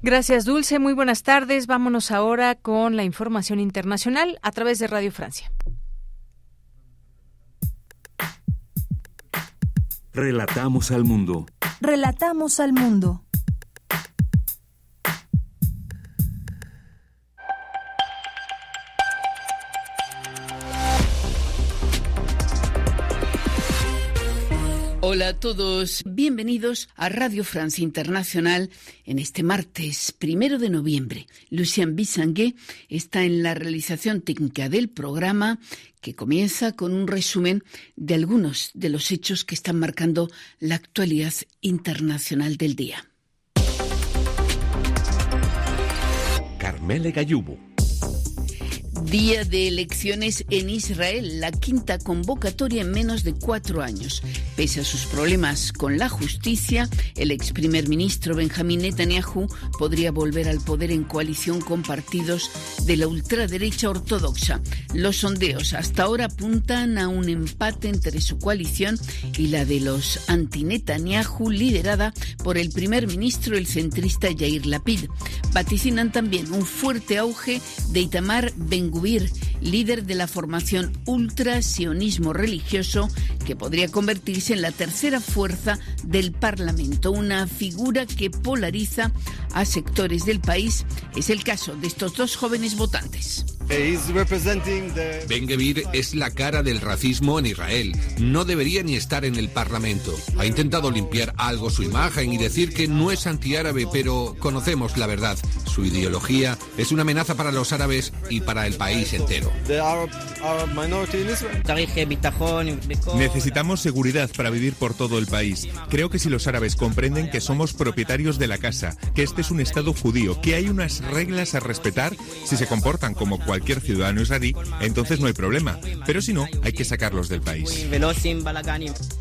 Gracias, Dulce. Muy buenas tardes. Vámonos ahora con la información internacional a través de Radio Francia. Relatamos al mundo. Relatamos al mundo. Hola a todos, bienvenidos a Radio France Internacional en este martes primero de noviembre. Lucien Bissanguet está en la realización técnica del programa que comienza con un resumen de algunos de los hechos que están marcando la actualidad internacional del día. Carmele Gallubo. Día de elecciones en Israel, la quinta convocatoria en menos de cuatro años. Pese a sus problemas con la justicia, el ex primer ministro Benjamín Netanyahu podría volver al poder en coalición con partidos de la ultraderecha ortodoxa. Los sondeos hasta ahora apuntan a un empate entre su coalición y la de los anti-Netanyahu, liderada por el primer ministro, el centrista Yair Lapid. Vaticinan también un fuerte auge de Itamar Ben Líder de la formación ultra-sionismo religioso, que podría convertirse en la tercera fuerza del Parlamento, una figura que polariza a sectores del país. Es el caso de estos dos jóvenes votantes. Ben Gvir es la cara del racismo en Israel. No debería ni estar en el Parlamento. Ha intentado limpiar algo su imagen y decir que no es antiárabe, pero conocemos la verdad. Su ideología es una amenaza para los árabes y para el país entero. Necesitamos seguridad para vivir por todo el país. Creo que si los árabes comprenden que somos propietarios de la casa, que este es un Estado judío, que hay unas reglas a respetar, si se comportan como cualquier ciudadano israelí, entonces no hay problema. Pero si no, hay que sacarlos del país.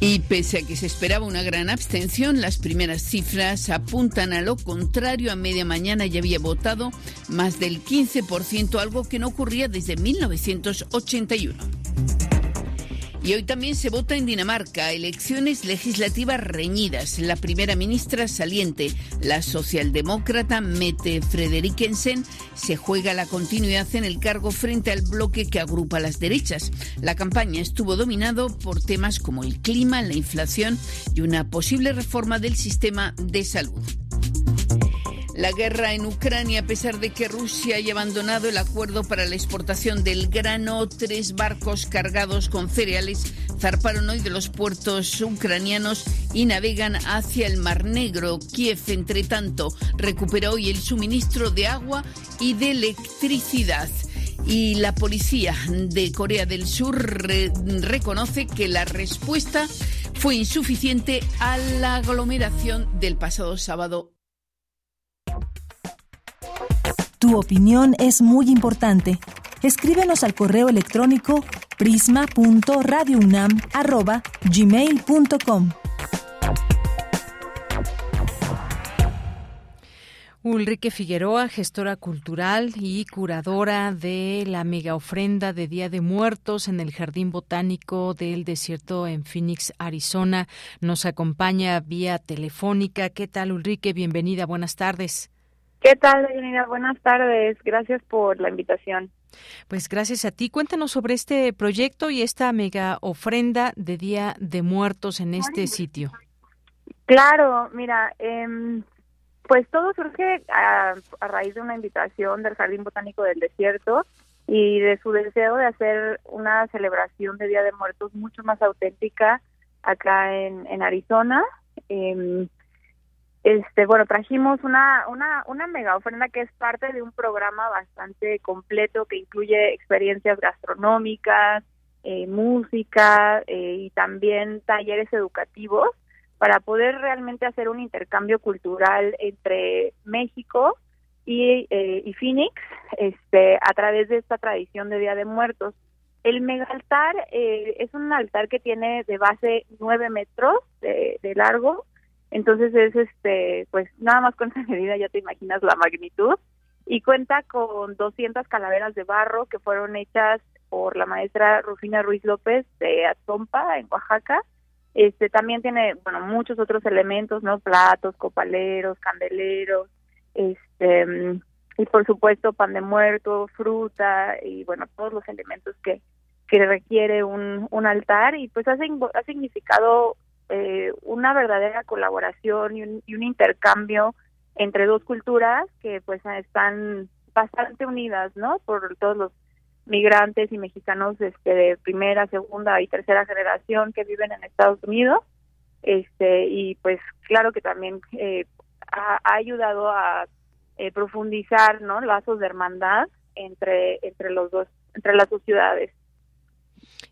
Y pese a que se esperaba una gran abstención, las primeras cifras apuntan a lo contrario. A media mañana ya había votado más del 15%, algo que no ocurría desde 1981. Y hoy también se vota en Dinamarca, elecciones legislativas reñidas. La primera ministra saliente, la socialdemócrata Mette Frederiksen, se juega la continuidad en el cargo frente al bloque que agrupa las derechas. La campaña estuvo dominado por temas como el clima, la inflación y una posible reforma del sistema de salud. La guerra en Ucrania, a pesar de que Rusia haya abandonado el acuerdo para la exportación del grano, tres barcos cargados con cereales zarparon hoy de los puertos ucranianos y navegan hacia el Mar Negro. Kiev, entre tanto, recupera hoy el suministro de agua y de electricidad. Y la policía de Corea del Sur re reconoce que la respuesta fue insuficiente a la aglomeración del pasado sábado Opinión es muy importante. Escríbenos al correo electrónico prisma.radiounam@gmail.com. Ulrike Figueroa, gestora cultural y curadora de la mega ofrenda de Día de Muertos en el Jardín Botánico del Desierto en Phoenix, Arizona, nos acompaña vía telefónica. ¿Qué tal, Ulrike? Bienvenida, buenas tardes. ¿Qué tal, Janina? Buenas tardes. Gracias por la invitación. Pues gracias a ti. Cuéntanos sobre este proyecto y esta mega ofrenda de Día de Muertos en este sitio. Claro, mira, eh, pues todo surge a, a, raíz de una invitación del Jardín Botánico del Desierto y de su deseo de hacer una celebración de Día de Muertos mucho más auténtica acá en, en Arizona. Eh, este, bueno, trajimos una, una, una mega ofrenda que es parte de un programa bastante completo que incluye experiencias gastronómicas, eh, música eh, y también talleres educativos para poder realmente hacer un intercambio cultural entre México y, eh, y Phoenix este, a través de esta tradición de Día de Muertos. El mega altar eh, es un altar que tiene de base nueve metros de, de, largo, entonces es este, pues nada más con esa medida ya te imaginas la magnitud. Y cuenta con 200 calaveras de barro que fueron hechas por la maestra Rufina Ruiz López de Atzompa en Oaxaca. Este también tiene, bueno, muchos otros elementos, ¿no? Platos, copaleros, candeleros, este y por supuesto pan de muerto, fruta y bueno, todos los elementos que que requiere un, un altar. Y pues ha, ha significado eh, una verdadera colaboración y un, y un intercambio entre dos culturas que pues están bastante unidas, ¿no? Por todos los migrantes y mexicanos este, de primera, segunda y tercera generación que viven en Estados Unidos. Este, y pues claro que también eh, ha, ayudado a eh, profundizar ¿no? lazos de hermandad entre, entre los dos, entre las dos ciudades.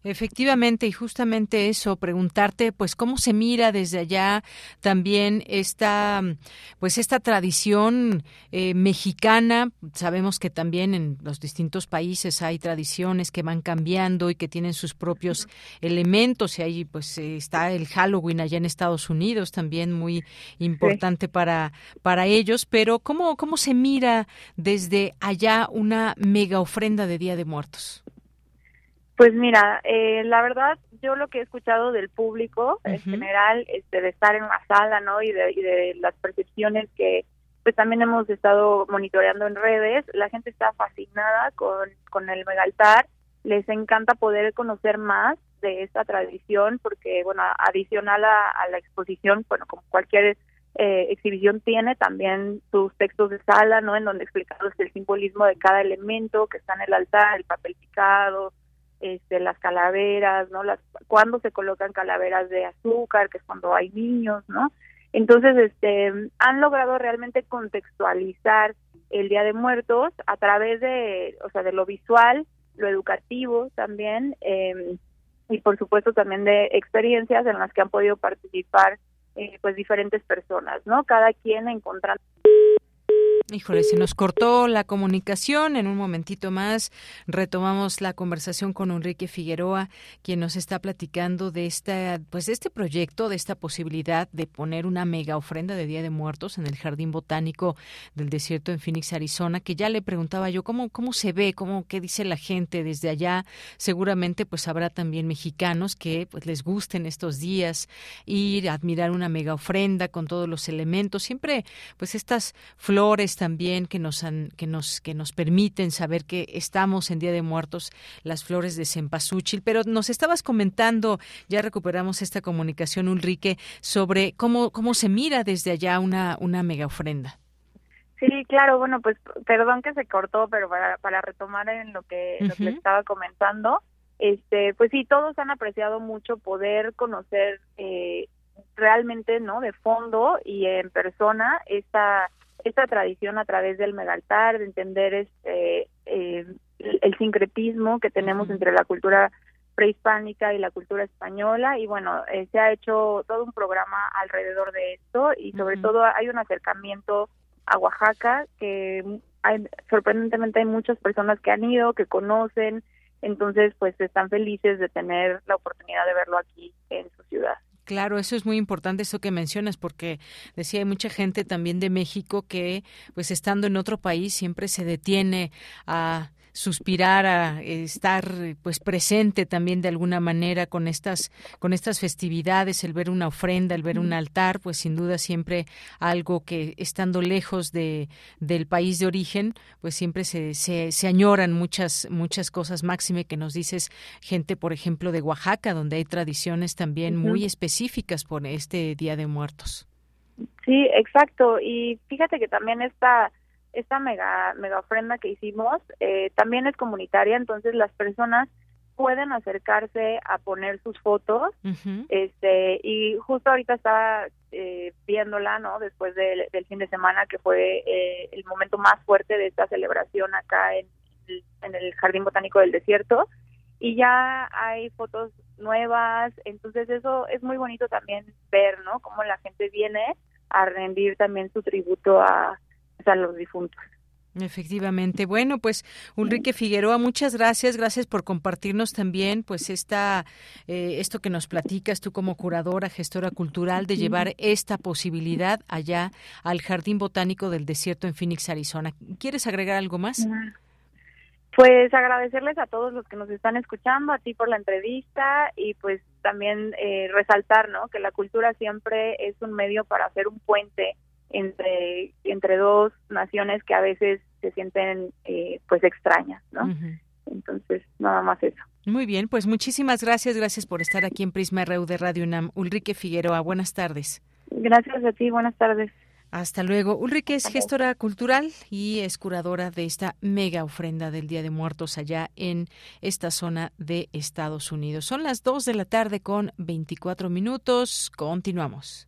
Efectivamente, y justamente eso, preguntarte, pues, cómo se mira desde allá también esta, pues, esta tradición eh, mexicana. Sabemos que también en los distintos países hay tradiciones que van cambiando y que tienen sus propios elementos. Y ahí, pues, está el Halloween allá en Estados Unidos, también muy importante sí. para, para ellos. Pero, ¿cómo, cómo se mira desde allá una mega ofrenda de Día de Muertos? Pues mira, eh, la verdad, yo lo que he escuchado del público uh -huh. en general, este, de estar en una sala, ¿no? Y de, y de las percepciones que pues también hemos estado monitoreando en redes, la gente está fascinada con, con el megaltar, les encanta poder conocer más de esta tradición, porque, bueno, adicional a, a la exposición, bueno, como cualquier eh, exhibición tiene también sus textos de sala, ¿no? En donde explicados el simbolismo de cada elemento que está en el altar, el papel picado, este, las calaveras, ¿no? Las, cuando se colocan calaveras de azúcar, que es cuando hay niños, ¿no? Entonces, este, han logrado realmente contextualizar el Día de Muertos a través de, o sea, de lo visual, lo educativo también, eh, y por supuesto también de experiencias en las que han podido participar, eh, pues diferentes personas, ¿no? Cada quien encontrando Híjole, se nos cortó la comunicación. En un momentito más retomamos la conversación con Enrique Figueroa, quien nos está platicando de esta, pues de este proyecto, de esta posibilidad de poner una mega ofrenda de Día de Muertos en el Jardín Botánico del Desierto en Phoenix, Arizona, que ya le preguntaba yo cómo, cómo se ve, cómo qué dice la gente desde allá. Seguramente pues habrá también mexicanos que pues les gusten estos días ir a admirar una mega ofrenda con todos los elementos. Siempre pues estas flores también que nos han, que nos que nos permiten saber que estamos en Día de Muertos, las flores de cempasúchil, pero nos estabas comentando, ya recuperamos esta comunicación Ulrike sobre cómo cómo se mira desde allá una una mega ofrenda. Sí, claro, bueno, pues perdón que se cortó, pero para, para retomar en lo que, uh -huh. lo que estaba comentando, este, pues sí, todos han apreciado mucho poder conocer eh, realmente, ¿no? De fondo y en persona esta esta tradición a través del megaltar, de entender este eh, el sincretismo que tenemos entre la cultura prehispánica y la cultura española y bueno, eh, se ha hecho todo un programa alrededor de esto y sobre uh -huh. todo hay un acercamiento a Oaxaca que hay, sorprendentemente hay muchas personas que han ido, que conocen, entonces pues están felices de tener la oportunidad de verlo aquí en su ciudad. Claro, eso es muy importante eso que mencionas porque decía hay mucha gente también de México que pues estando en otro país siempre se detiene a suspirar a estar pues presente también de alguna manera con estas con estas festividades el ver una ofrenda el ver un altar pues sin duda siempre algo que estando lejos de del país de origen pues siempre se, se, se añoran muchas muchas cosas. Máxime que nos dices gente por ejemplo de Oaxaca donde hay tradiciones también muy específicas por este Día de Muertos. Sí, exacto. Y fíjate que también esta esta mega mega ofrenda que hicimos eh, también es comunitaria, entonces las personas pueden acercarse a poner sus fotos este y justo ahorita estaba eh, viéndola no después del, del fin de semana que fue eh, el momento más fuerte de esta celebración acá en, el- en el jardín botánico del desierto y ya hay fotos nuevas entonces eso es muy bonito también ver no cómo la gente viene a rendir también su tributo a, a los difuntos Efectivamente. Bueno, pues Ulrike Figueroa, muchas gracias, gracias por compartirnos también, pues esta, eh, esto que nos platicas tú como curadora, gestora cultural, de llevar esta posibilidad allá al Jardín Botánico del Desierto en Phoenix, Arizona. ¿Quieres agregar algo más? Pues agradecerles a todos los que nos están escuchando, a ti por la entrevista y pues también eh, resaltar, ¿no? Que la cultura siempre es un medio para hacer un puente entre entre dos naciones que a veces se sienten eh, pues extrañas, ¿no? Entonces nada más eso. Muy bien, pues muchísimas gracias, gracias por estar aquí en Prisma RU de Radio UNAM. Ulrike Figueroa, buenas tardes. Gracias a ti, buenas tardes. Hasta luego. Ulrike es gestora cultural y es curadora de esta mega ofrenda del Día de Muertos allá en esta zona de Estados Unidos. Son las 2 de la tarde con 24 minutos. Continuamos.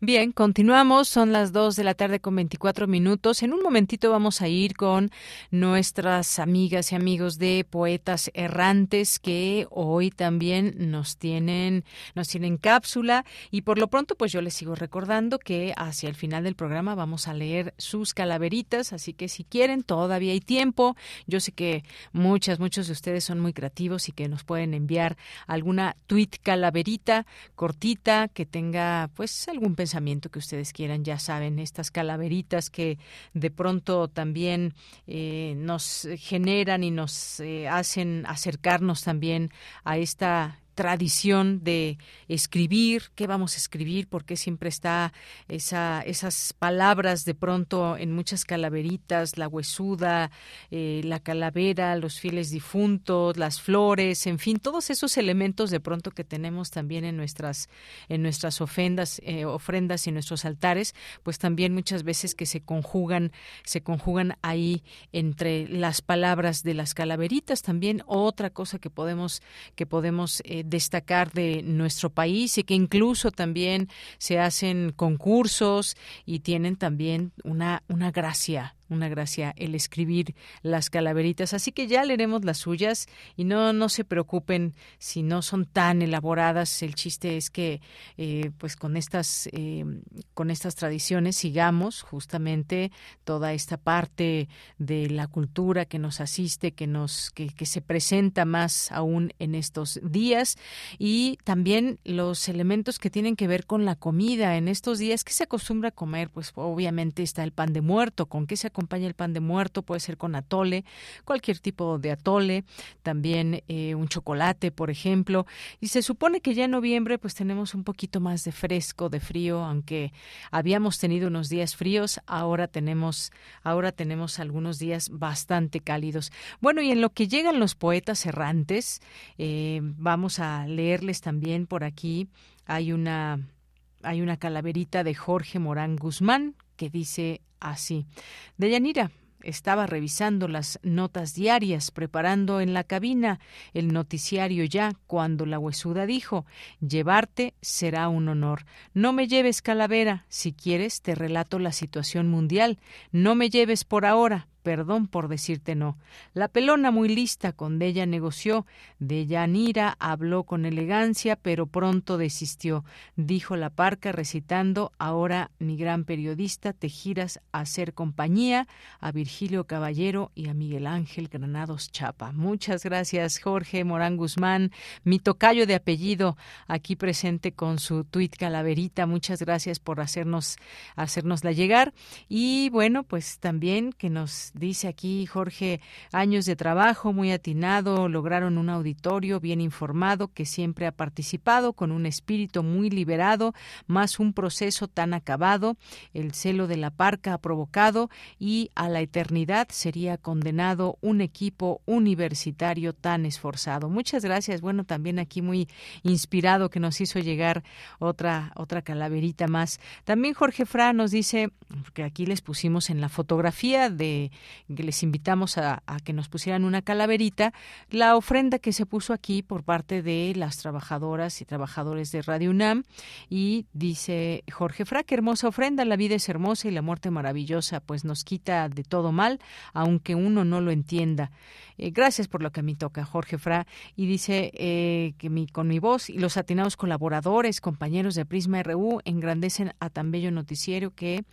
Bien, continuamos. Son las 2 de la tarde con 24 minutos. En un momentito vamos a ir con nuestras amigas y amigos de Poetas Errantes que hoy también nos tienen, nos tienen cápsula. Y por lo pronto, pues yo les sigo recordando que hacia el final del programa vamos a leer sus calaveritas. Así que si quieren, todavía hay tiempo. Yo sé que muchas, muchos de ustedes son muy creativos y que nos pueden enviar alguna tweet calaverita cortita que tenga pues algún pensamiento que ustedes quieran, ya saben, estas calaveritas que de pronto también eh, nos generan y nos eh, hacen acercarnos también a esta tradición de escribir, qué vamos a escribir, porque siempre está esa, esas palabras de pronto en muchas calaveritas, la huesuda, eh, la calavera, los fieles difuntos, las flores, en fin, todos esos elementos de pronto que tenemos también en nuestras, en nuestras ofrendas, eh, ofrendas y nuestros altares, pues también muchas veces que se conjugan, se conjugan ahí entre las palabras de las calaveritas. También otra cosa que podemos, que podemos eh, destacar de nuestro país y que incluso también se hacen concursos y tienen también una, una gracia una gracia el escribir las calaveritas. Así que ya leeremos las suyas y no, no se preocupen si no son tan elaboradas. El chiste es que eh, pues con estas, eh, con estas tradiciones sigamos justamente toda esta parte de la cultura que nos asiste, que nos, que, que se presenta más aún en estos días y también los elementos que tienen que ver con la comida. En estos días, ¿qué se acostumbra a comer? Pues obviamente está el pan de muerto. ¿Con qué se acompaña el pan de muerto? Puede ser con atole, cualquier tipo de atole, también eh, un chocolate, por ejemplo. Y se supone que ya en noviembre pues tenemos un poquito más de fresco, de frío, aunque habíamos tenido unos días fríos, ahora tenemos, ahora tenemos algunos días bastante cálidos. Bueno, y en lo que llegan los poetas errantes, eh, vamos a leerles también por aquí. Hay una hay una calaverita de Jorge Morán Guzmán que dice así. Deyanira, estaba revisando las notas diarias, preparando en la cabina el noticiario ya, cuando la huesuda dijo, llevarte será un honor. No me lleves calavera, si quieres te relato la situación mundial. No me lleves por ahora, perdón por decirte no. La pelona muy lista con Della negoció, Deyanira habló con elegancia, pero pronto desistió. Dijo la parca recitando, ahora mi gran periodista, te giras a hacer compañía a Virgilio Caballero y a Miguel Ángel Granados Chapa. Muchas gracias, Jorge Morán Guzmán, mi tocayo de apellido, aquí presente con su tuit calaverita. Muchas gracias por hacernos, hacernosla llegar. Y bueno, pues también que nos Dice aquí Jorge, años de trabajo muy atinado, lograron un auditorio bien informado que siempre ha participado con un espíritu muy liberado, más un proceso tan acabado, el celo de la parca ha provocado y a la eternidad sería condenado un equipo universitario tan esforzado. Muchas gracias. Bueno, también aquí muy inspirado que nos hizo llegar otra otra calaverita más. También Jorge Fra nos dice que aquí les pusimos en la fotografía de les invitamos a, que nos pusieran una calaverita, la ofrenda que se puso aquí por parte de las trabajadoras y trabajadores de Radio UNAM y dice Jorge Frac, hermosa ofrenda, la vida es hermosa y la muerte maravillosa, pues nos quita de todo mal, aunque uno no lo entienda. Eh, gracias por lo que a mí toca, Jorge Fra. Y dice eh, que mi, con mi voz y los atinados colaboradores, compañeros de Prisma RU, engrandecen a tan bello noticiero que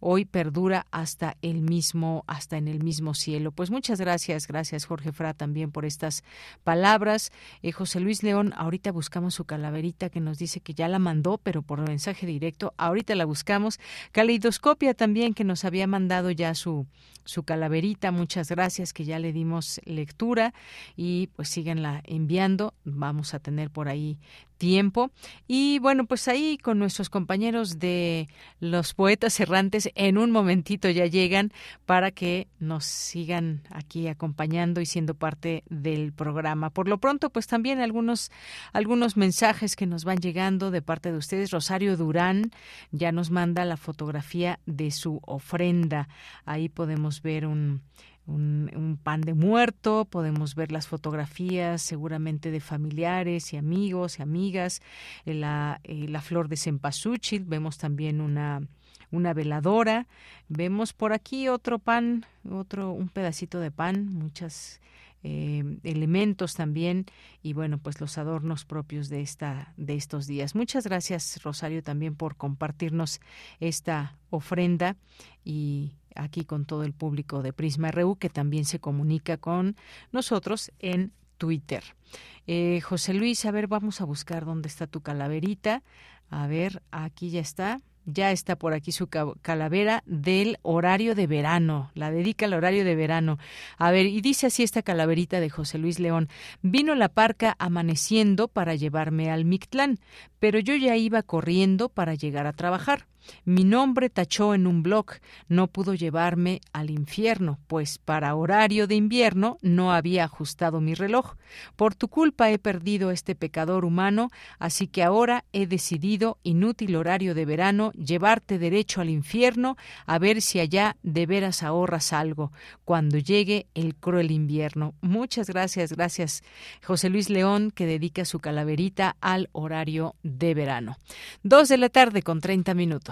hoy perdura hasta el mismo, en el mismo cielo. Pues muchas gracias, gracias Jorge Fra también por estas palabras. Eh, José Luis León, ahorita buscamos su calaverita que nos dice que ya la mandó, pero por mensaje directo, ahorita la buscamos. Caleidoscopia también que nos había mandado ya su su calaverita. Muchas gracias que ya le dimos lectura y pues síganla enviando. Vamos a tener por ahí tiempo. Y bueno, pues ahí con nuestros compañeros de los poetas errantes, en un momentito ya llegan para que nos sigan aquí acompañando y siendo parte del programa. Por lo pronto, pues también algunos, algunos mensajes que nos van llegando de parte de ustedes. Rosario Durán ya nos manda la fotografía de su ofrenda. Ahí podemos ver un un, pan de muerto, podemos ver las fotografías seguramente de familiares y amigos y amigas, eh, la, eh, la flor de cempasúchil, vemos también una, una veladora, vemos por aquí otro pan, otro un pedacito de pan, muchas eh, elementos también y bueno pues los adornos propios de esta de estos días. Muchas gracias Rosario también por compartirnos esta ofrenda y aquí con todo el público de Prisma RU que también se comunica con nosotros en Twitter. Eh, José Luis, a ver, vamos a buscar dónde está tu calaverita. A ver, aquí ya está. Ya está por aquí su calavera del horario de verano. La dedica al horario de verano. A ver, y dice así esta calaverita de José Luis León. Vino la parca amaneciendo para llevarme al Mictlán, pero yo ya iba corriendo para llegar a trabajar. Mi nombre tachó en un blog, no pudo llevarme al infierno, pues para horario de invierno no había ajustado mi reloj. Por tu culpa he perdido este pecador humano, así que ahora he decidido, inútil horario de verano, llevarte derecho al infierno, a ver si allá de veras ahorras algo, cuando llegue el cruel invierno. Muchas gracias, gracias José Luis León, que dedica su calaverita al horario de verano. Dos de la tarde con treinta minutos.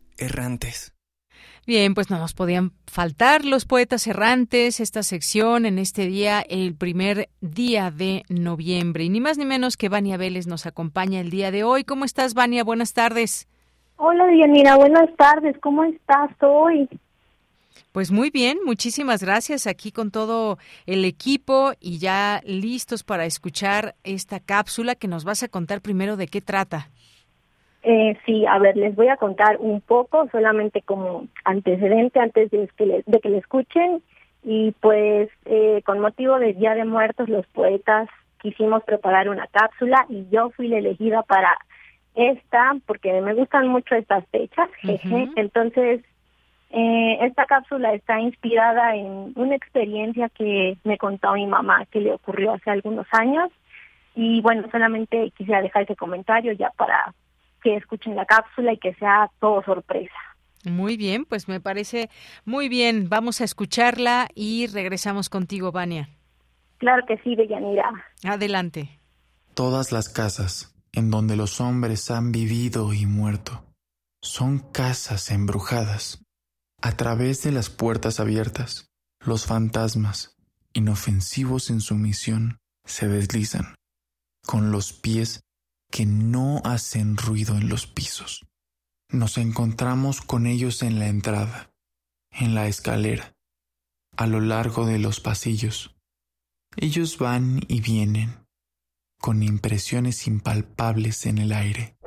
errantes. Bien, pues no nos podían faltar los poetas errantes, esta sección en este día, el primer día de noviembre. Y ni más ni menos que Vania Vélez nos acompaña el día de hoy. ¿Cómo estás, Vania? Buenas tardes. Hola, Dianira. Buenas tardes. ¿Cómo estás hoy? Pues muy bien, muchísimas gracias aquí con todo el equipo y ya listos para escuchar esta cápsula que nos vas a contar primero de qué trata. Eh, sí, a ver, les voy a contar un poco, solamente como antecedente antes de que le, de que le escuchen. y pues eh, con motivo del Día de Muertos los poetas quisimos preparar una cápsula y yo fui la elegida para esta porque me gustan mucho estas fechas. Entonces, eh, esta cápsula está inspirada en una experiencia que me contó mi mamá que le ocurrió hace algunos años y bueno, solamente quisiera dejar ese comentario ya para que escuchen la cápsula y que sea todo sorpresa. Muy bien, pues me parece muy bien. Vamos a escucharla y regresamos contigo, Vania. Claro que sí, Deyanira. Adelante. Todas las casas en donde los hombres han vivido y muerto son casas embrujadas. A través de las puertas abiertas, los fantasmas, inofensivos en su misión, se deslizan, con los pies que no hacen ruido en los pisos. Nos encontramos con ellos en la entrada, en la escalera, a lo largo de los pasillos. Ellos van y vienen, con impresiones impalpables en el aire.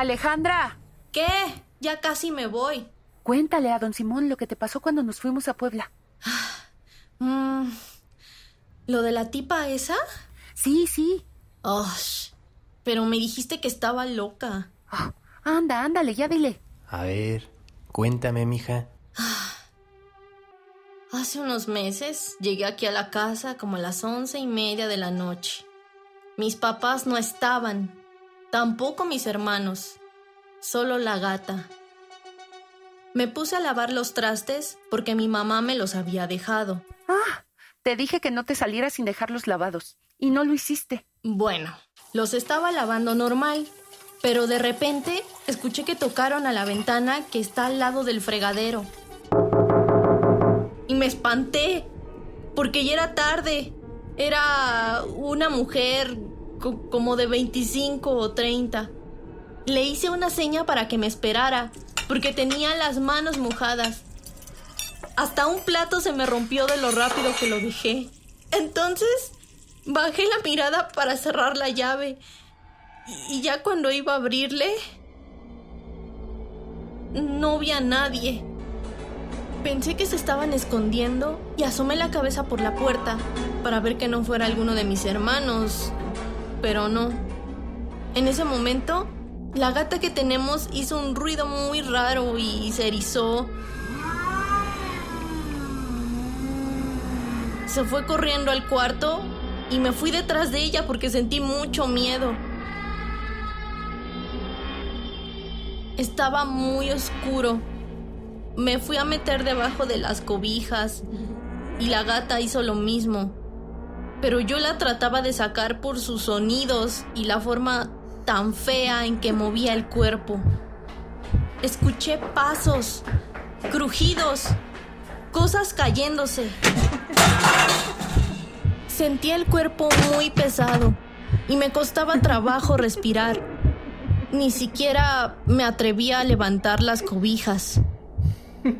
Alejandra. ¿Qué? Ya casi me voy. Cuéntale a don Simón lo que te pasó cuando nos fuimos a Puebla. Mm, ¿Lo de la tipa esa? Sí, sí. Oh, pero me dijiste que estaba loca. Ah, anda, ándale, ya dile. A ver, cuéntame, mija. Hace unos meses llegué aquí a la casa como a las once y media de la noche. Mis papás no estaban, tampoco mis hermanos, solo la gata. Me puse a lavar los trastes porque mi mamá me los había dejado. Ah, te dije que no te salieras sin dejarlos lavados, y no lo hiciste. Bueno, los estaba lavando normal, pero de repente escuché que tocaron a la ventana que está al lado del fregadero. Y me espanté, porque ya era tarde. Era una mujer como de 25 o 30. Le hice una seña para que me esperara, porque tenía las manos mojadas. Hasta un plato se me rompió de lo rápido que lo dejé. Entonces, bajé la mirada para cerrar la llave. Y ya cuando iba a abrirle, no vi a nadie. Pensé que se estaban escondiendo y asomé la cabeza por la puerta para ver que no fuera alguno de mis hermanos. Pero no. En ese momento, la gata que tenemos hizo un ruido muy raro y se erizó. Se fue corriendo al cuarto y me fui detrás de ella porque sentí mucho miedo. Estaba muy oscuro. Me fui a meter debajo de las cobijas y la gata hizo lo mismo. Pero yo la trataba de sacar por sus sonidos y la forma tan fea en que movía el cuerpo. Escuché pasos, crujidos, cosas cayéndose. Sentía el cuerpo muy pesado y me costaba trabajo respirar. Ni siquiera me atrevía a levantar las cobijas.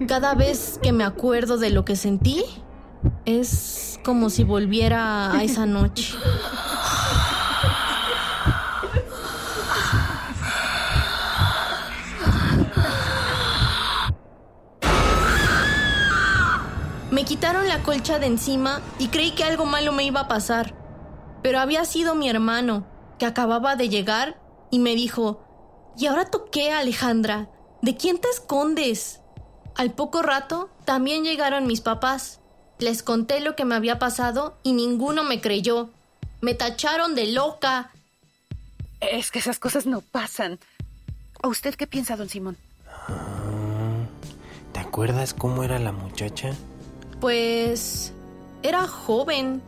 Cada vez que me acuerdo de lo que sentí, es como si volviera a esa noche. Me quitaron la colcha de encima y creí que algo malo me iba a pasar. Pero había sido mi hermano, que acababa de llegar y me dijo, ¿y ahora toqué, Alejandra? ¿De quién te escondes? Al poco rato también llegaron mis papás. Les conté lo que me había pasado y ninguno me creyó. Me tacharon de loca. Es que esas cosas no pasan. ¿A usted qué piensa, don Simón? ¿Te acuerdas cómo era la muchacha? Pues era joven.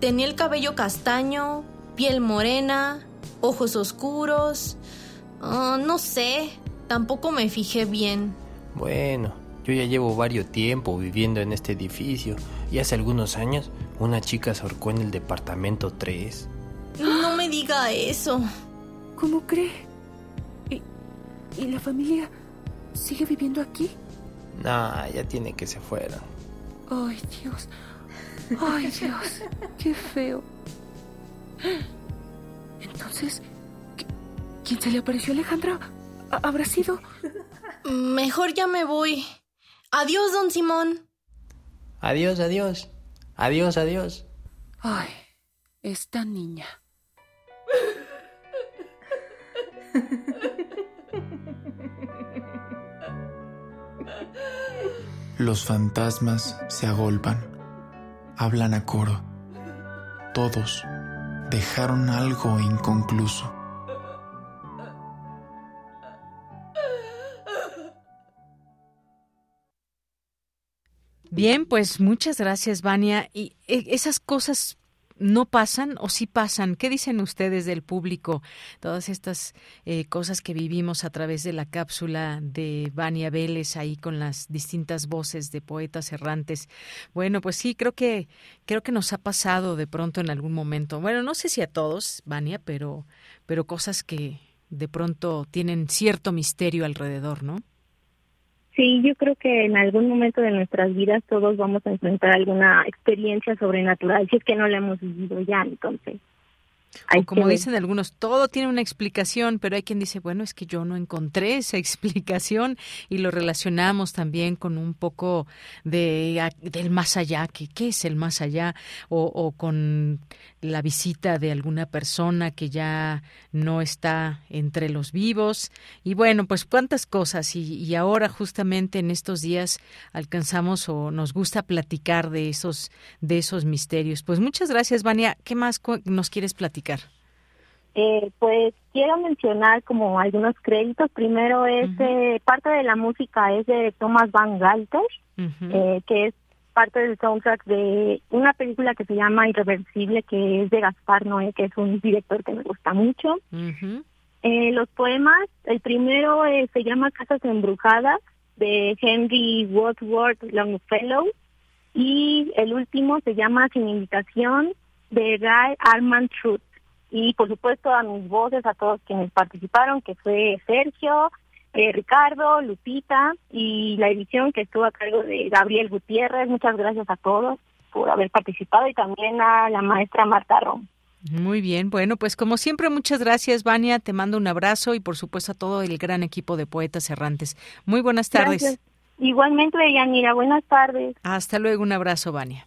Tenía el cabello castaño, piel morena, ojos oscuros. Ah, no sé, tampoco me fijé bien. Bueno, yo ya llevo varios tiempo viviendo en este edificio y hace algunos años una chica se ahorcó en el departamento 3. No me diga eso. ¿Cómo cree? ¿Y, y la familia? ¿Sigue viviendo aquí? Nah, ya tiene que se fueron. Ay, Dios. Ay, Dios. Qué feo. Entonces, ¿qui- ¿quién se le apareció a Alejandra? ¿Ha- ¿Habrá sido? Mejor ya me voy. Adiós, don Simón. Adiós, adiós. Adiós, adiós. Ay, esta niña. Los fantasmas se agolpan, hablan a coro. Todos dejaron algo inconcluso. Bien, pues muchas gracias, Vania. ¿Y eh, esas cosas no pasan o sí pasan? ¿Qué dicen ustedes del público? Todas estas eh, cosas que vivimos a través de la cápsula de Vania Vélez ahí con las distintas voces de poetas errantes. Bueno, pues sí, creo que creo que nos ha pasado de pronto en algún momento. Bueno, no sé si a todos, Vania, pero pero cosas que de pronto tienen cierto misterio alrededor, ¿no? Sí, yo creo que en algún momento de nuestras vidas todos vamos a enfrentar alguna experiencia sobrenatural, si es que no la hemos vivido ya, entonces. O como dicen algunos, todo tiene una explicación, pero hay quien dice, bueno, es que yo no encontré esa explicación y lo relacionamos también con un poco de del más allá, que qué es el más allá, o, o con la visita de alguna persona que ya no está entre los vivos. Y bueno, pues cuántas cosas. Y, y ahora justamente en estos días alcanzamos o nos gusta platicar de esos, de esos misterios. Pues muchas gracias, Vania. ¿Qué más nos quieres platicar? Eh, pues quiero mencionar como algunos créditos. Primero es eh, parte de la música es de Thomas Van Galter, eh, que es parte del soundtrack de una película que se llama Irreversible, que es de Gaspar Noé, que es un director que me gusta mucho. Los poemas, el primero se llama Casas Embrujadas, de Henry Wadsworth Longfellow, y el último se llama Sin Invitación, de Guy Armand Truth. Y por supuesto a mis voces, a todos quienes participaron, que fue Sergio, eh, Ricardo, Lupita, y la edición que estuvo a cargo de Gabriel Gutiérrez. Muchas gracias a todos por haber participado y también a la maestra Marta Rom. Muy bien, bueno, pues como siempre, muchas gracias, Vania. Te mando un abrazo y por supuesto a todo el gran equipo de poetas errantes. Muy buenas tardes. Gracias. Igualmente, Yanira, buenas tardes. Hasta luego, un abrazo, Vania.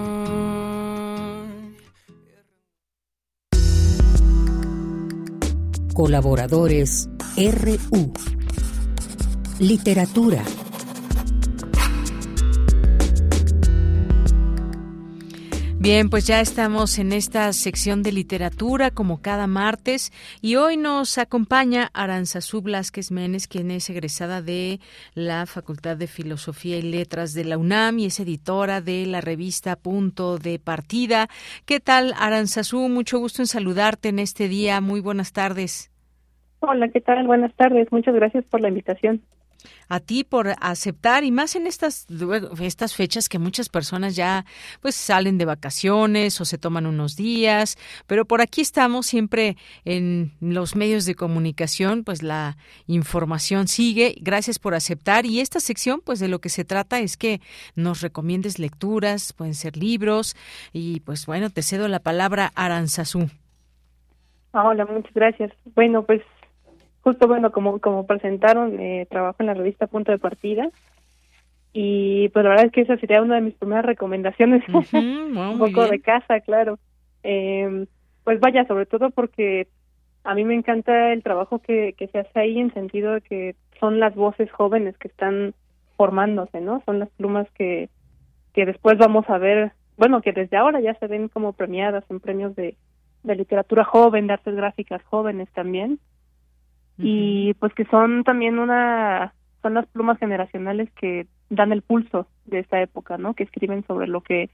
Colaboradores RU. Literatura. Bien, pues ya estamos en esta sección de literatura como cada martes y hoy nos acompaña Aranzazú Blasquez Menes, quien es egresada de la Facultad de Filosofía y Letras de la UNAM y es editora de la revista Punto de Partida. ¿Qué tal, Aranzazú? Mucho gusto en saludarte en este día. Muy buenas tardes. Hola, ¿qué tal? Buenas tardes. Muchas gracias por la invitación. a ti por aceptar y más en estas estas fechas que muchas personas ya pues salen de vacaciones o se toman unos días, pero por aquí estamos siempre en los medios de comunicación, pues la información sigue. Gracias por aceptar y esta sección pues de lo que se trata es que nos recomiendes lecturas, pueden ser libros y pues bueno, te cedo la palabra Aranzazú. Ah, Hola, muchas gracias. Bueno, pues justo bueno, como como presentaron, eh, trabajo en la revista Punto de Partida y pues la verdad es que esa sería una de mis primeras recomendaciones, wow, un poco de casa, claro. Eh, pues vaya, sobre todo porque a mí me encanta el trabajo que, que se hace ahí en sentido de que son las voces jóvenes que están formándose, ¿no? Son las plumas que, que después vamos a ver, bueno, que desde ahora ya se ven como premiadas en premios de, de literatura joven, de artes gráficas jóvenes también. Y pues que son también una, son las plumas generacionales que dan el pulso de esta época, ¿no? Que escriben sobre lo que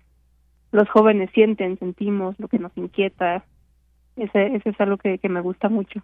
los jóvenes sienten, sentimos, lo que nos inquieta. Ese, ese es algo que, que me gusta mucho.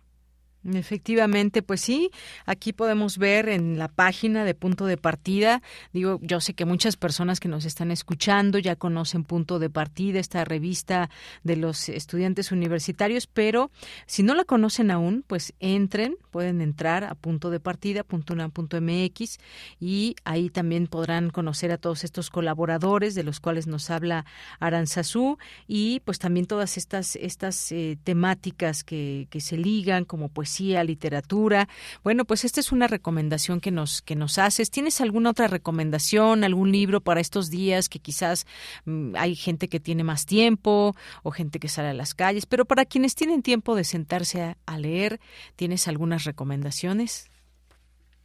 Efectivamente, pues sí, aquí podemos ver en la página de punto de partida, digo, yo sé que muchas personas que nos están escuchando ya conocen punto de partida, esta revista de los estudiantes universitarios, pero si no la conocen aún, pues entren, pueden entrar a punto de partida, punto MX, y ahí también podrán conocer a todos estos colaboradores de los cuales nos habla Aranzazú y pues también todas estas, estas eh, temáticas que, que se ligan como pues literatura. Bueno, pues esta es una recomendación que nos que nos haces. ¿Tienes alguna otra recomendación, algún libro para estos días que quizás mm, hay gente que tiene más tiempo o gente que sale a las calles, pero para quienes tienen tiempo de sentarse a, a leer, ¿tienes algunas recomendaciones?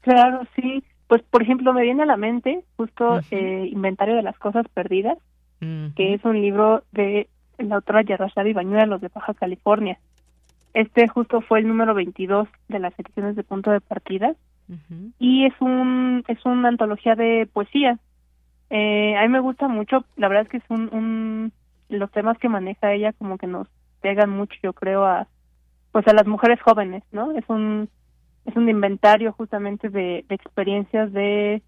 Claro, sí. Pues, por ejemplo, me viene a la mente justo eh, Inventario de las Cosas Perdidas, que es un libro de la autora Yarrashadi Bañuelos de Baja California. Este justo fue el número 22 de las ediciones de punto de partida y es un es una antología de poesía. Eh, a mí me gusta mucho, la verdad es que es un, un los temas que maneja ella como que nos pegan mucho, yo creo a pues a las mujeres jóvenes, ¿no? Es un es un inventario justamente de, de experiencias de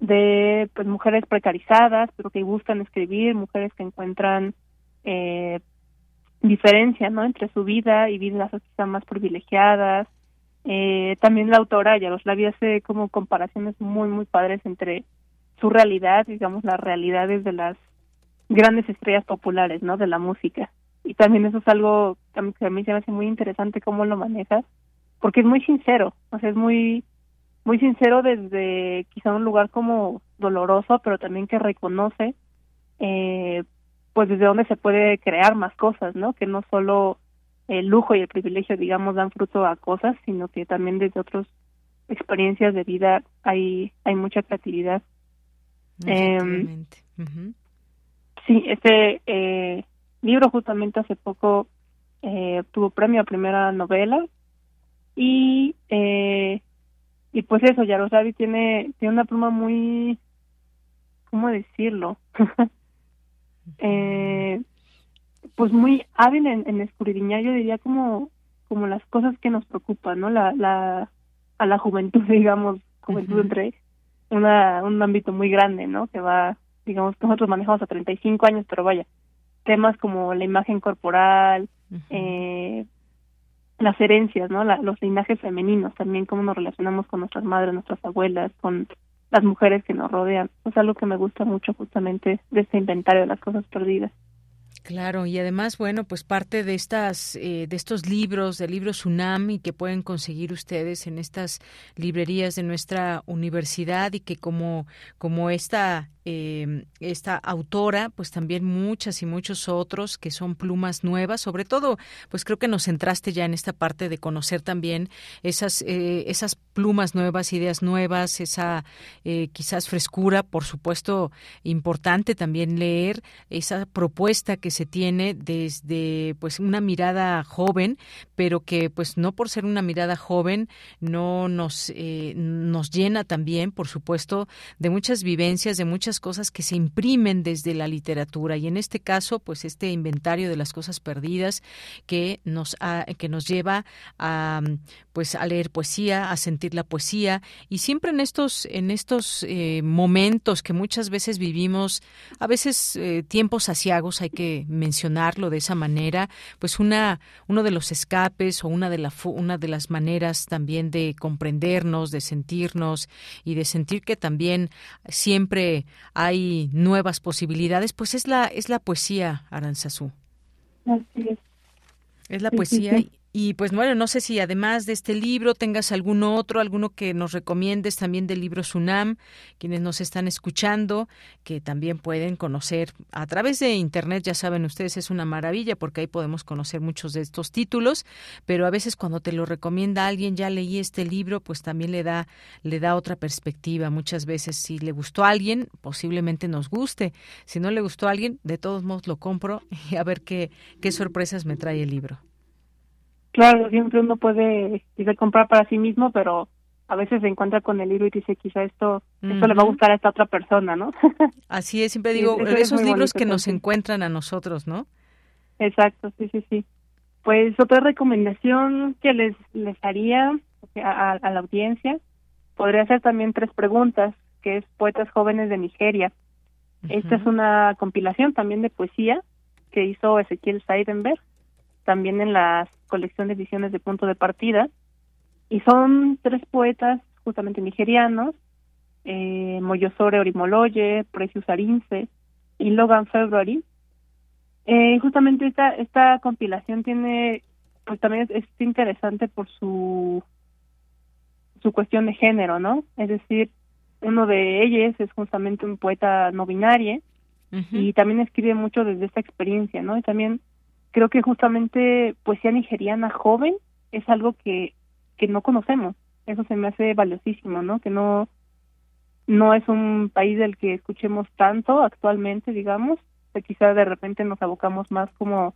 de pues mujeres precarizadas, pero que buscan escribir, mujeres que encuentran eh, diferencia no entre su vida y vidas quizá más privilegiadas. Eh, también la autora Yaroslav hace como comparaciones muy muy padres entre su realidad digamos las realidades de las grandes estrellas populares no de la música. Y también eso es algo que a mí se me hace muy interesante cómo lo manejas porque es muy sincero o sea es muy muy sincero desde quizá un lugar como doloroso pero también que reconoce eh, pues desde donde se puede crear más cosas, ¿no? Que no solo el lujo y el privilegio, digamos, dan fruto a cosas, sino que también desde otras experiencias de vida hay hay mucha creatividad. Eh, Sí, este eh, libro justamente hace poco eh, tuvo premio a primera novela y eh, y pues eso, Yaroslavi tiene tiene una pluma muy ¿cómo decirlo? eh, pues muy hábil en, en escudriñar, yo diría como como las cosas que nos preocupan, ¿no? La, la a la juventud, digamos, juventud entre una un ámbito muy grande, ¿no? Que va, digamos, nosotros manejamos a 35 años, pero vaya, temas como la imagen corporal, eh, las herencias, ¿no? La, los linajes femeninos, también cómo nos relacionamos con nuestras madres, nuestras abuelas, con las mujeres que nos rodean. Es algo que me gusta mucho justamente de este inventario de las cosas perdidas. Claro, y además, bueno, pues parte de estas, eh, de estos libros, de libros UNAM y que pueden conseguir ustedes en estas librerías de nuestra universidad y que como, como esta eh, esta autora, pues también muchas y muchos otros que son plumas nuevas, sobre todo, pues creo que nos centraste ya en esta parte de conocer también esas, eh, esas plumas nuevas, ideas nuevas, esa eh, quizás frescura, por supuesto, importante también leer esa propuesta que se tiene desde pues una mirada joven, pero que pues no por ser una mirada joven no nos, nos llena también, por supuesto, de muchas vivencias, de muchas cosas que se imprimen desde la literatura y en este caso pues este inventario de las cosas perdidas que nos que nos lleva a pues a leer poesía a sentir la poesía. Y siempre en estos en estos eh, momentos que muchas veces vivimos a veces eh, tiempos asiagos hay que mencionarlo de esa manera pues una uno de los escapes o una de la una de las maneras también de comprendernos de sentirnos y de sentir que también siempre hay nuevas posibilidades, pues es la es la poesía, Aranzazú. es. la poesía y pues bueno, no sé si además de este libro tengas algún otro, alguno que nos recomiendes también del libro Sunam, quienes nos están escuchando, que también pueden conocer a través de internet, ya saben ustedes, es una maravilla porque ahí podemos conocer muchos de estos títulos, pero a veces cuando te lo recomienda alguien, ya leí este libro, pues también le da le da otra perspectiva. Muchas veces si le gustó a alguien, posiblemente nos guste. Si no le gustó a alguien, de todos modos lo compro y a ver qué qué sorpresas me trae el libro. Claro, siempre uno puede comprar para sí mismo, pero a veces se encuentra con el libro y dice, quizá esto, esto le va a gustar a esta otra persona, ¿no? Así es, siempre digo, eso es esos libros bonito que nos encuentran a nosotros, ¿no? Exacto, sí, sí, sí. Pues otra recomendación que les, les haría a, a la audiencia podría ser también tres preguntas, que es Poetas Jóvenes de Nigeria. Esta es una compilación también de poesía que hizo Ezequiel Seidenberg, también en la colección de ediciones de Punto de Partida. Y son tres poetas justamente nigerianos, eh, Moyosore Orimoloye, Precious Arinze y Logan February, eh, justamente esta esta compilación tiene pues también es, es interesante por su su cuestión de género no es decir uno de ellos es justamente un poeta no binario y también escribe mucho desde esta experiencia no y también creo que justamente poesía nigeriana joven es algo que que no conocemos. Eso se me hace valiosísimo no que no no es un país del que escuchemos tanto actualmente digamos que quizá de repente nos abocamos más como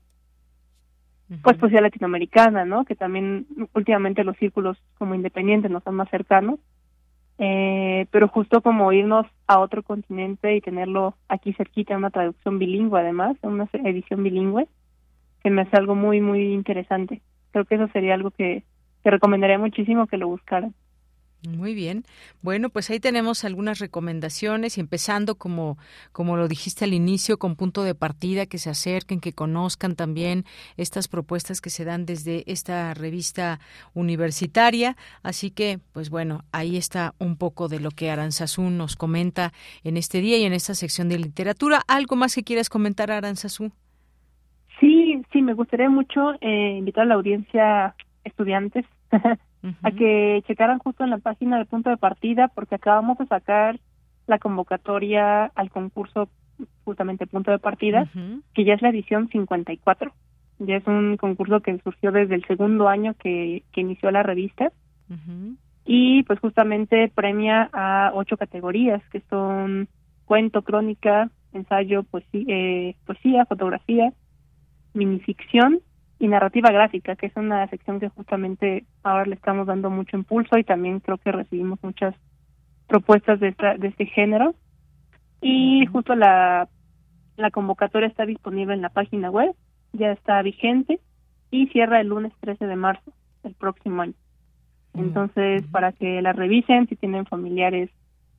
pues poesía latinoamericana, ¿no? Que también últimamente los círculos como independientes nos son más cercanos, eh, pero justo como irnos a otro continente y tenerlo aquí cerquita, una traducción bilingüe además, una edición bilingüe, que me hace algo muy, muy interesante. Creo que eso sería algo que, que recomendaría muchísimo que lo buscaran. Muy bien. Bueno, pues ahí tenemos algunas recomendaciones y empezando como como lo dijiste al inicio con punto de partida que se acerquen, que conozcan también estas propuestas que se dan desde esta revista universitaria, así que pues bueno, ahí está un poco de lo que Aranzazú nos comenta en este día y en esta sección de literatura. ¿Algo más que quieras comentar Aranzazú? Sí, me gustaría mucho eh, invitar a la audiencia estudiantes a que checaran justo en la página de punto de partida porque acabamos de sacar la convocatoria al concurso justamente punto de partida, que ya es la edición 54. Ya es un concurso que surgió desde el segundo año que, que inició la revista. Y pues justamente premia a ocho categorías que son cuento, crónica, ensayo, poesía, eh, poesía fotografía, minificción y narrativa gráfica, que es una sección que justamente ahora le estamos dando mucho impulso y también creo que recibimos muchas propuestas de, esta, de este género. Y justo la, la convocatoria está disponible en la página web, ya está vigente y cierra el lunes 13 de marzo del próximo año. Entonces, para que la revisen, si tienen familiares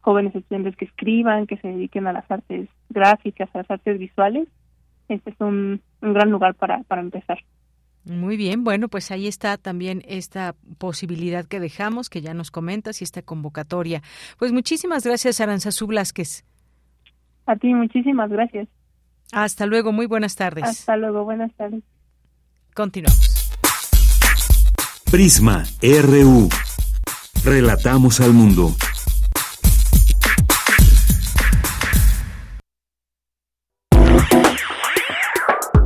jóvenes estudiantes que escriban, que se dediquen a las artes gráficas, a las artes visuales, este es un, un gran lugar para, para empezar. Muy bien, bueno, pues ahí está también esta posibilidad que dejamos, que ya nos comentas, y esta convocatoria. Pues muchísimas gracias, Aranzazú Blasquez. A ti, muchísimas gracias. Hasta luego, muy buenas tardes. Hasta luego, buenas tardes. Continuamos. Prisma RU. Relatamos al mundo.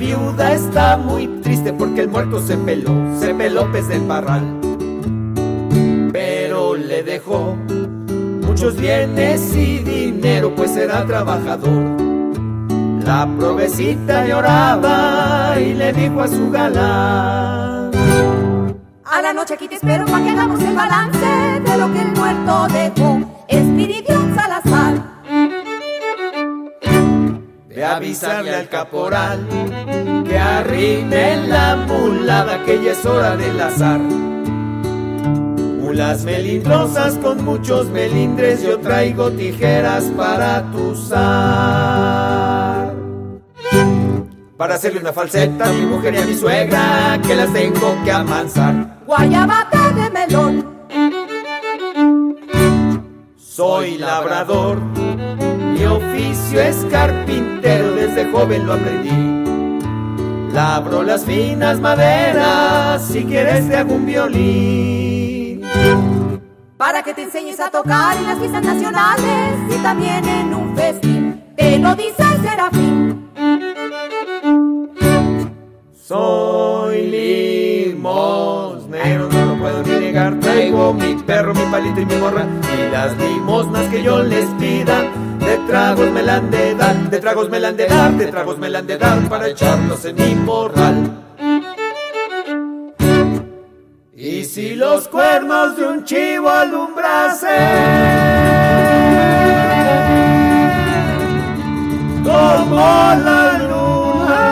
Viuda está muy triste porque el muerto se peló, se peló pez del parral. Pero le dejó muchos bienes y dinero, pues era trabajador. La provecita lloraba y le dijo a su galán. A la noche aquí te espero para que hagamos el balance de lo que el muerto dejó. Espiridión Salazar. De avisarle al caporal que arrime la mulada que ya es hora del azar. Mulas melindrosas con muchos melindres, yo traigo tijeras para tu zar. Para hacerle una falseta a mi mujer y a mi suegra, que las tengo que amansar. Guayabata de melón. Soy labrador, mi oficio es carpintero, desde joven lo aprendí. Labro las finas maderas, si quieres te hago un violín. Para que te enseñes a tocar en las fiestas nacionales y también en un festín. Te lo dice el serafín. Soy limosnero, no lo puedo ni negar. Traigo mi perro, mi palito y mi morra. Y las limosnas que yo les pida, de tragos me la han de dar, de tragos me la han de dar, de tragos me la han de dar para echarlos en mi morral. Y si los cuernos de un chivo alumbrasen como la luna.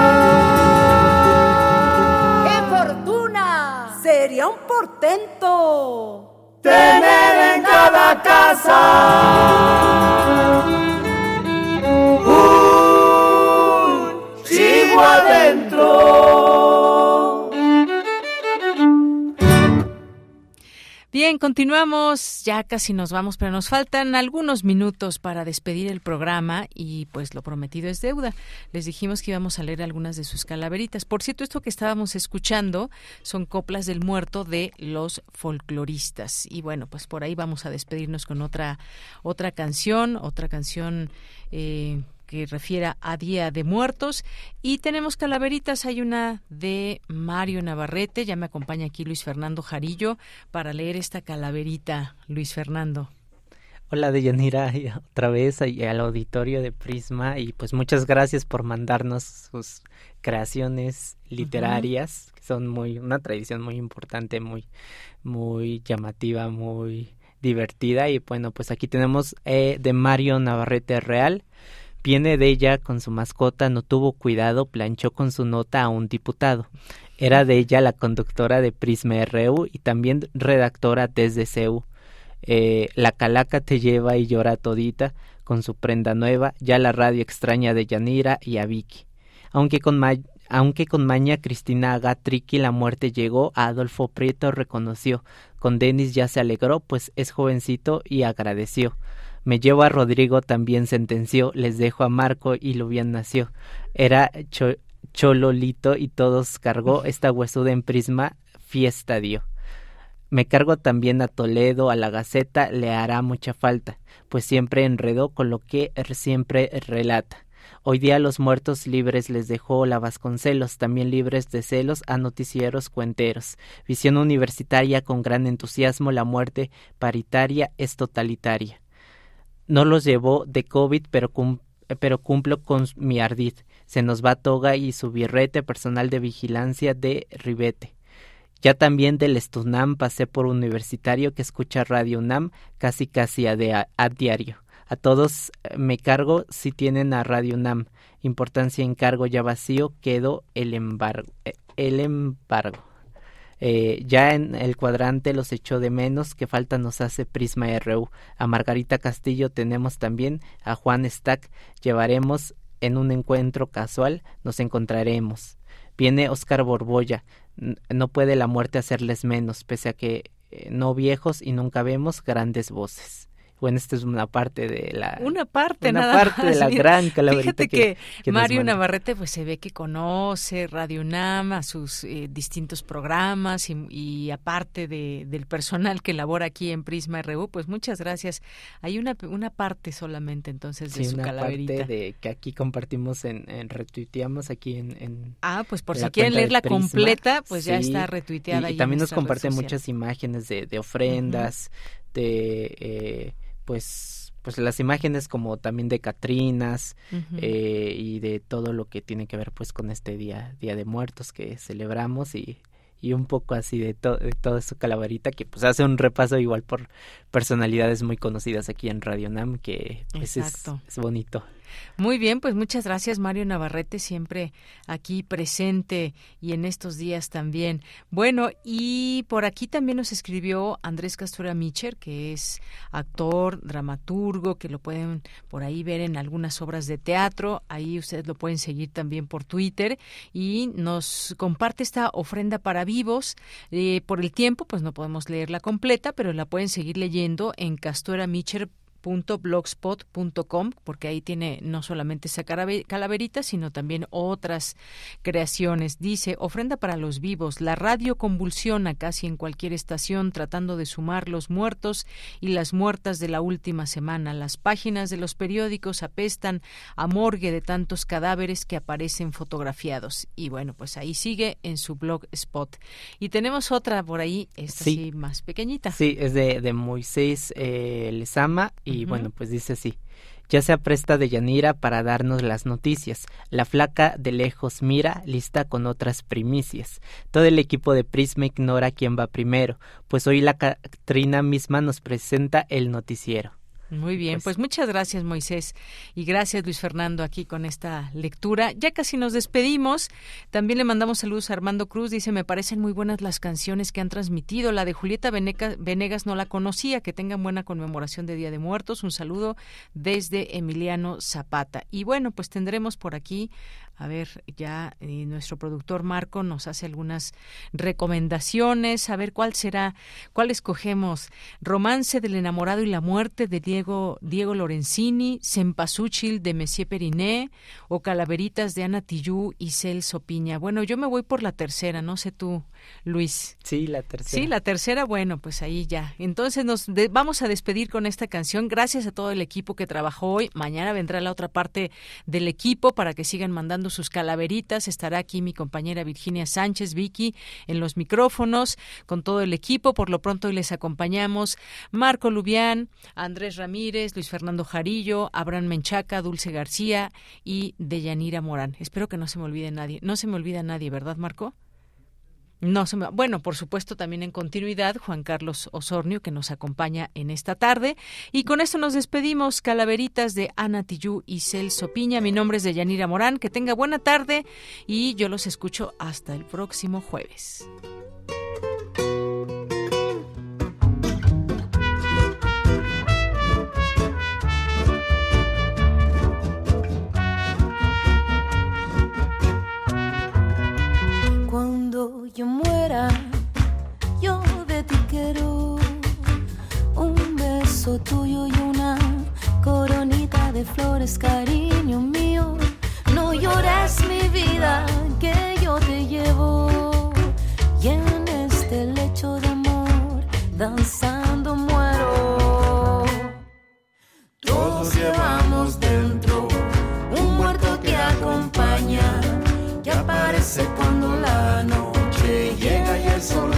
¡Qué fortuna! Sería un portento. Tener en cada casa Bien, continuamos, ya casi nos vamos, pero nos faltan algunos minutos para despedir el programa y pues lo prometido es deuda. Les dijimos que íbamos a leer algunas de sus calaveritas. Por cierto, esto que estábamos escuchando son coplas del muerto de los folcloristas. Y bueno, pues por ahí vamos a despedirnos con otra, otra canción, otra canción eh, que refiera a Día de Muertos. Y tenemos calaveritas, hay una de Mario Navarrete, ya me acompaña aquí Luis Fernando Jarillo para leer esta calaverita, Luis Fernando. Hola Deyanira, otra vez y al auditorio de Prisma y pues muchas gracias por mandarnos sus creaciones literarias, que son muy una tradición muy importante, muy muy llamativa, muy divertida y bueno, pues aquí tenemos eh, de Mario Navarrete Real Viene de ella con su mascota, no tuvo cuidado, planchó con su nota a un diputado. Era de ella la conductora de Prisma RU y también redactora desde CEU. Eh, la calaca te lleva y llora todita con su prenda nueva, ya la radio extraña de Yanira y a Vicky. Aunque con, maña Cristina Agatriqui la muerte llegó, a Adolfo Prieto reconoció. Con Denis ya se alegró, pues es jovencito y agradeció. Me llevo a Rodrigo también sentenció, les dejo a Marco y lo bien nació. Era chololito y todos cargó, esta huesuda en prisma fiesta dio. Me cargo también a Toledo, a la Gaceta, le hará mucha falta, pues siempre enredó con lo que siempre relata. Hoy día los muertos libres les dejó la Vasconcelos, también libres de celos a noticieros cuenteros. Visión universitaria con gran entusiasmo, la muerte paritaria es totalitaria no los llevó de COVID, pero, pero cumplo con mi ardid. Se nos va toga y su birrete personal de vigilancia de ribete. Ya también del Estunam pasé por universitario que escucha Radio UNAM casi casi a, a, diario. A todos eh, me cargo si tienen a Radio UNAM. Importancia encargo ya vacío quedó el embargo. Eh, el embargo. Eh, ya en el cuadrante los echó de menos, que falta nos hace Prisma RU. A Margarita Castillo tenemos también, a Juan Stack llevaremos en un encuentro casual, nos encontraremos. Viene Oscar Borbolla, no puede la muerte hacerles menos, pese a que eh, no viejos y nunca vemos grandes voces bueno, esta es una parte de la una parte una nada parte más. de la gran calaverita Fíjate que, que Mario. Navarrete pues se ve que conoce Radio UNAM, a sus eh, distintos programas y, y aparte de, del personal que labora aquí en Prisma RU, pues muchas gracias. Hay una una parte solamente entonces de Sí, su una calaverita. parte de que aquí compartimos en, en retuiteamos aquí en, en Ah, pues por si quieren leerla completa, pues ya está retuiteada y, y también nos comparte muchas imágenes de, de ofrendas de eh, pues pues las imágenes como también de Catrinas eh, y de todo lo que tiene que ver pues con este día día de muertos que celebramos y y un poco así de, to- de toda su calaverita que pues hace un repaso igual por personalidades muy conocidas aquí en Radio Nam que pues es bonito Muy bien, pues muchas gracias Mario Navarrete, siempre aquí presente y en estos días también. Bueno, y por aquí también nos escribió Andrés Castura Micher, que es actor, dramaturgo, que lo pueden por ahí ver en algunas obras de teatro. Ahí ustedes lo pueden seguir también por Twitter y nos comparte esta ofrenda para vivos. Eh, por el tiempo, pues no podemos leerla completa, pero la pueden seguir leyendo en Castura Micher blogspot.com porque ahí tiene no solamente esa calaverita sino también otras creaciones. Dice ofrenda para los vivos. La radio convulsiona casi en cualquier estación tratando de sumar los muertos y las muertas de la última semana. Las páginas de los periódicos apestan a morgue de tantos cadáveres que aparecen fotografiados y bueno pues ahí sigue en su blog spot. Y tenemos otra por ahí esta sí, más pequeñita. Sí es de, de Moisés eh, Lezama y bueno, pues dice así. Ya se apresta de Yanira para darnos las noticias. La flaca de lejos mira, lista con otras primicias. Todo el equipo de Prisma ignora quién va primero, pues hoy la Catrina misma nos presenta el noticiero. Muy bien, pues, pues, muchas gracias Moisés y gracias Luis Fernando aquí con esta lectura. Ya casi nos despedimos. También le mandamos saludos a Armando Cruz. Dice, me parecen muy buenas las canciones que han transmitido. La de Julieta Venegas no la conocía. Que tengan buena conmemoración de Día de Muertos. Un saludo desde Emiliano Zapata. Y bueno, pues tendremos por aquí a ver, ya eh, nuestro productor Marco nos hace algunas recomendaciones, a ver cuál será, cuál escogemos. Romance del enamorado y la muerte de Diego, Diego Lorenzini, Cempasúchil de Messier Periné o Calaveritas de Ana Tillú y Celso Piña. Bueno, yo me voy por la tercera, no sé tú, Luis. Sí, la tercera. Sí, la tercera, bueno, pues ahí ya. Entonces nos vamos a despedir con esta canción. Gracias a todo el equipo que trabajó hoy. Mañana vendrá la otra parte del equipo para que sigan mandando sus calaveritas. Estará aquí mi compañera Virginia Sánchez, Vicky, en los micrófonos, con todo el equipo. Por lo pronto hoy les acompañamos Marco Lubián, Andrés Ramírez, Luis Fernando Jarillo, Abraham Menchaca, Dulce García y Deyanira Morán. Espero que no se me olvide nadie. No se me olvida nadie, ¿verdad, Marco? No se Bueno, por supuesto, también en continuidad, Juan Carlos Osornio, que nos acompaña en esta tarde. Y con esto nos despedimos, calaveritas de Ana Tillú y Celso Piña. Mi nombre es Deyanira Morán. Que tenga buena tarde y yo los escucho hasta el próximo jueves. Yo muera, yo de ti quiero un beso tuyo y una coronita de flores, cariño mío. No llores mi vida, que yo te llevo. Y en este lecho de amor, danzando muero. Todos llevamos dentro un muerto que acompaña, que aparece sol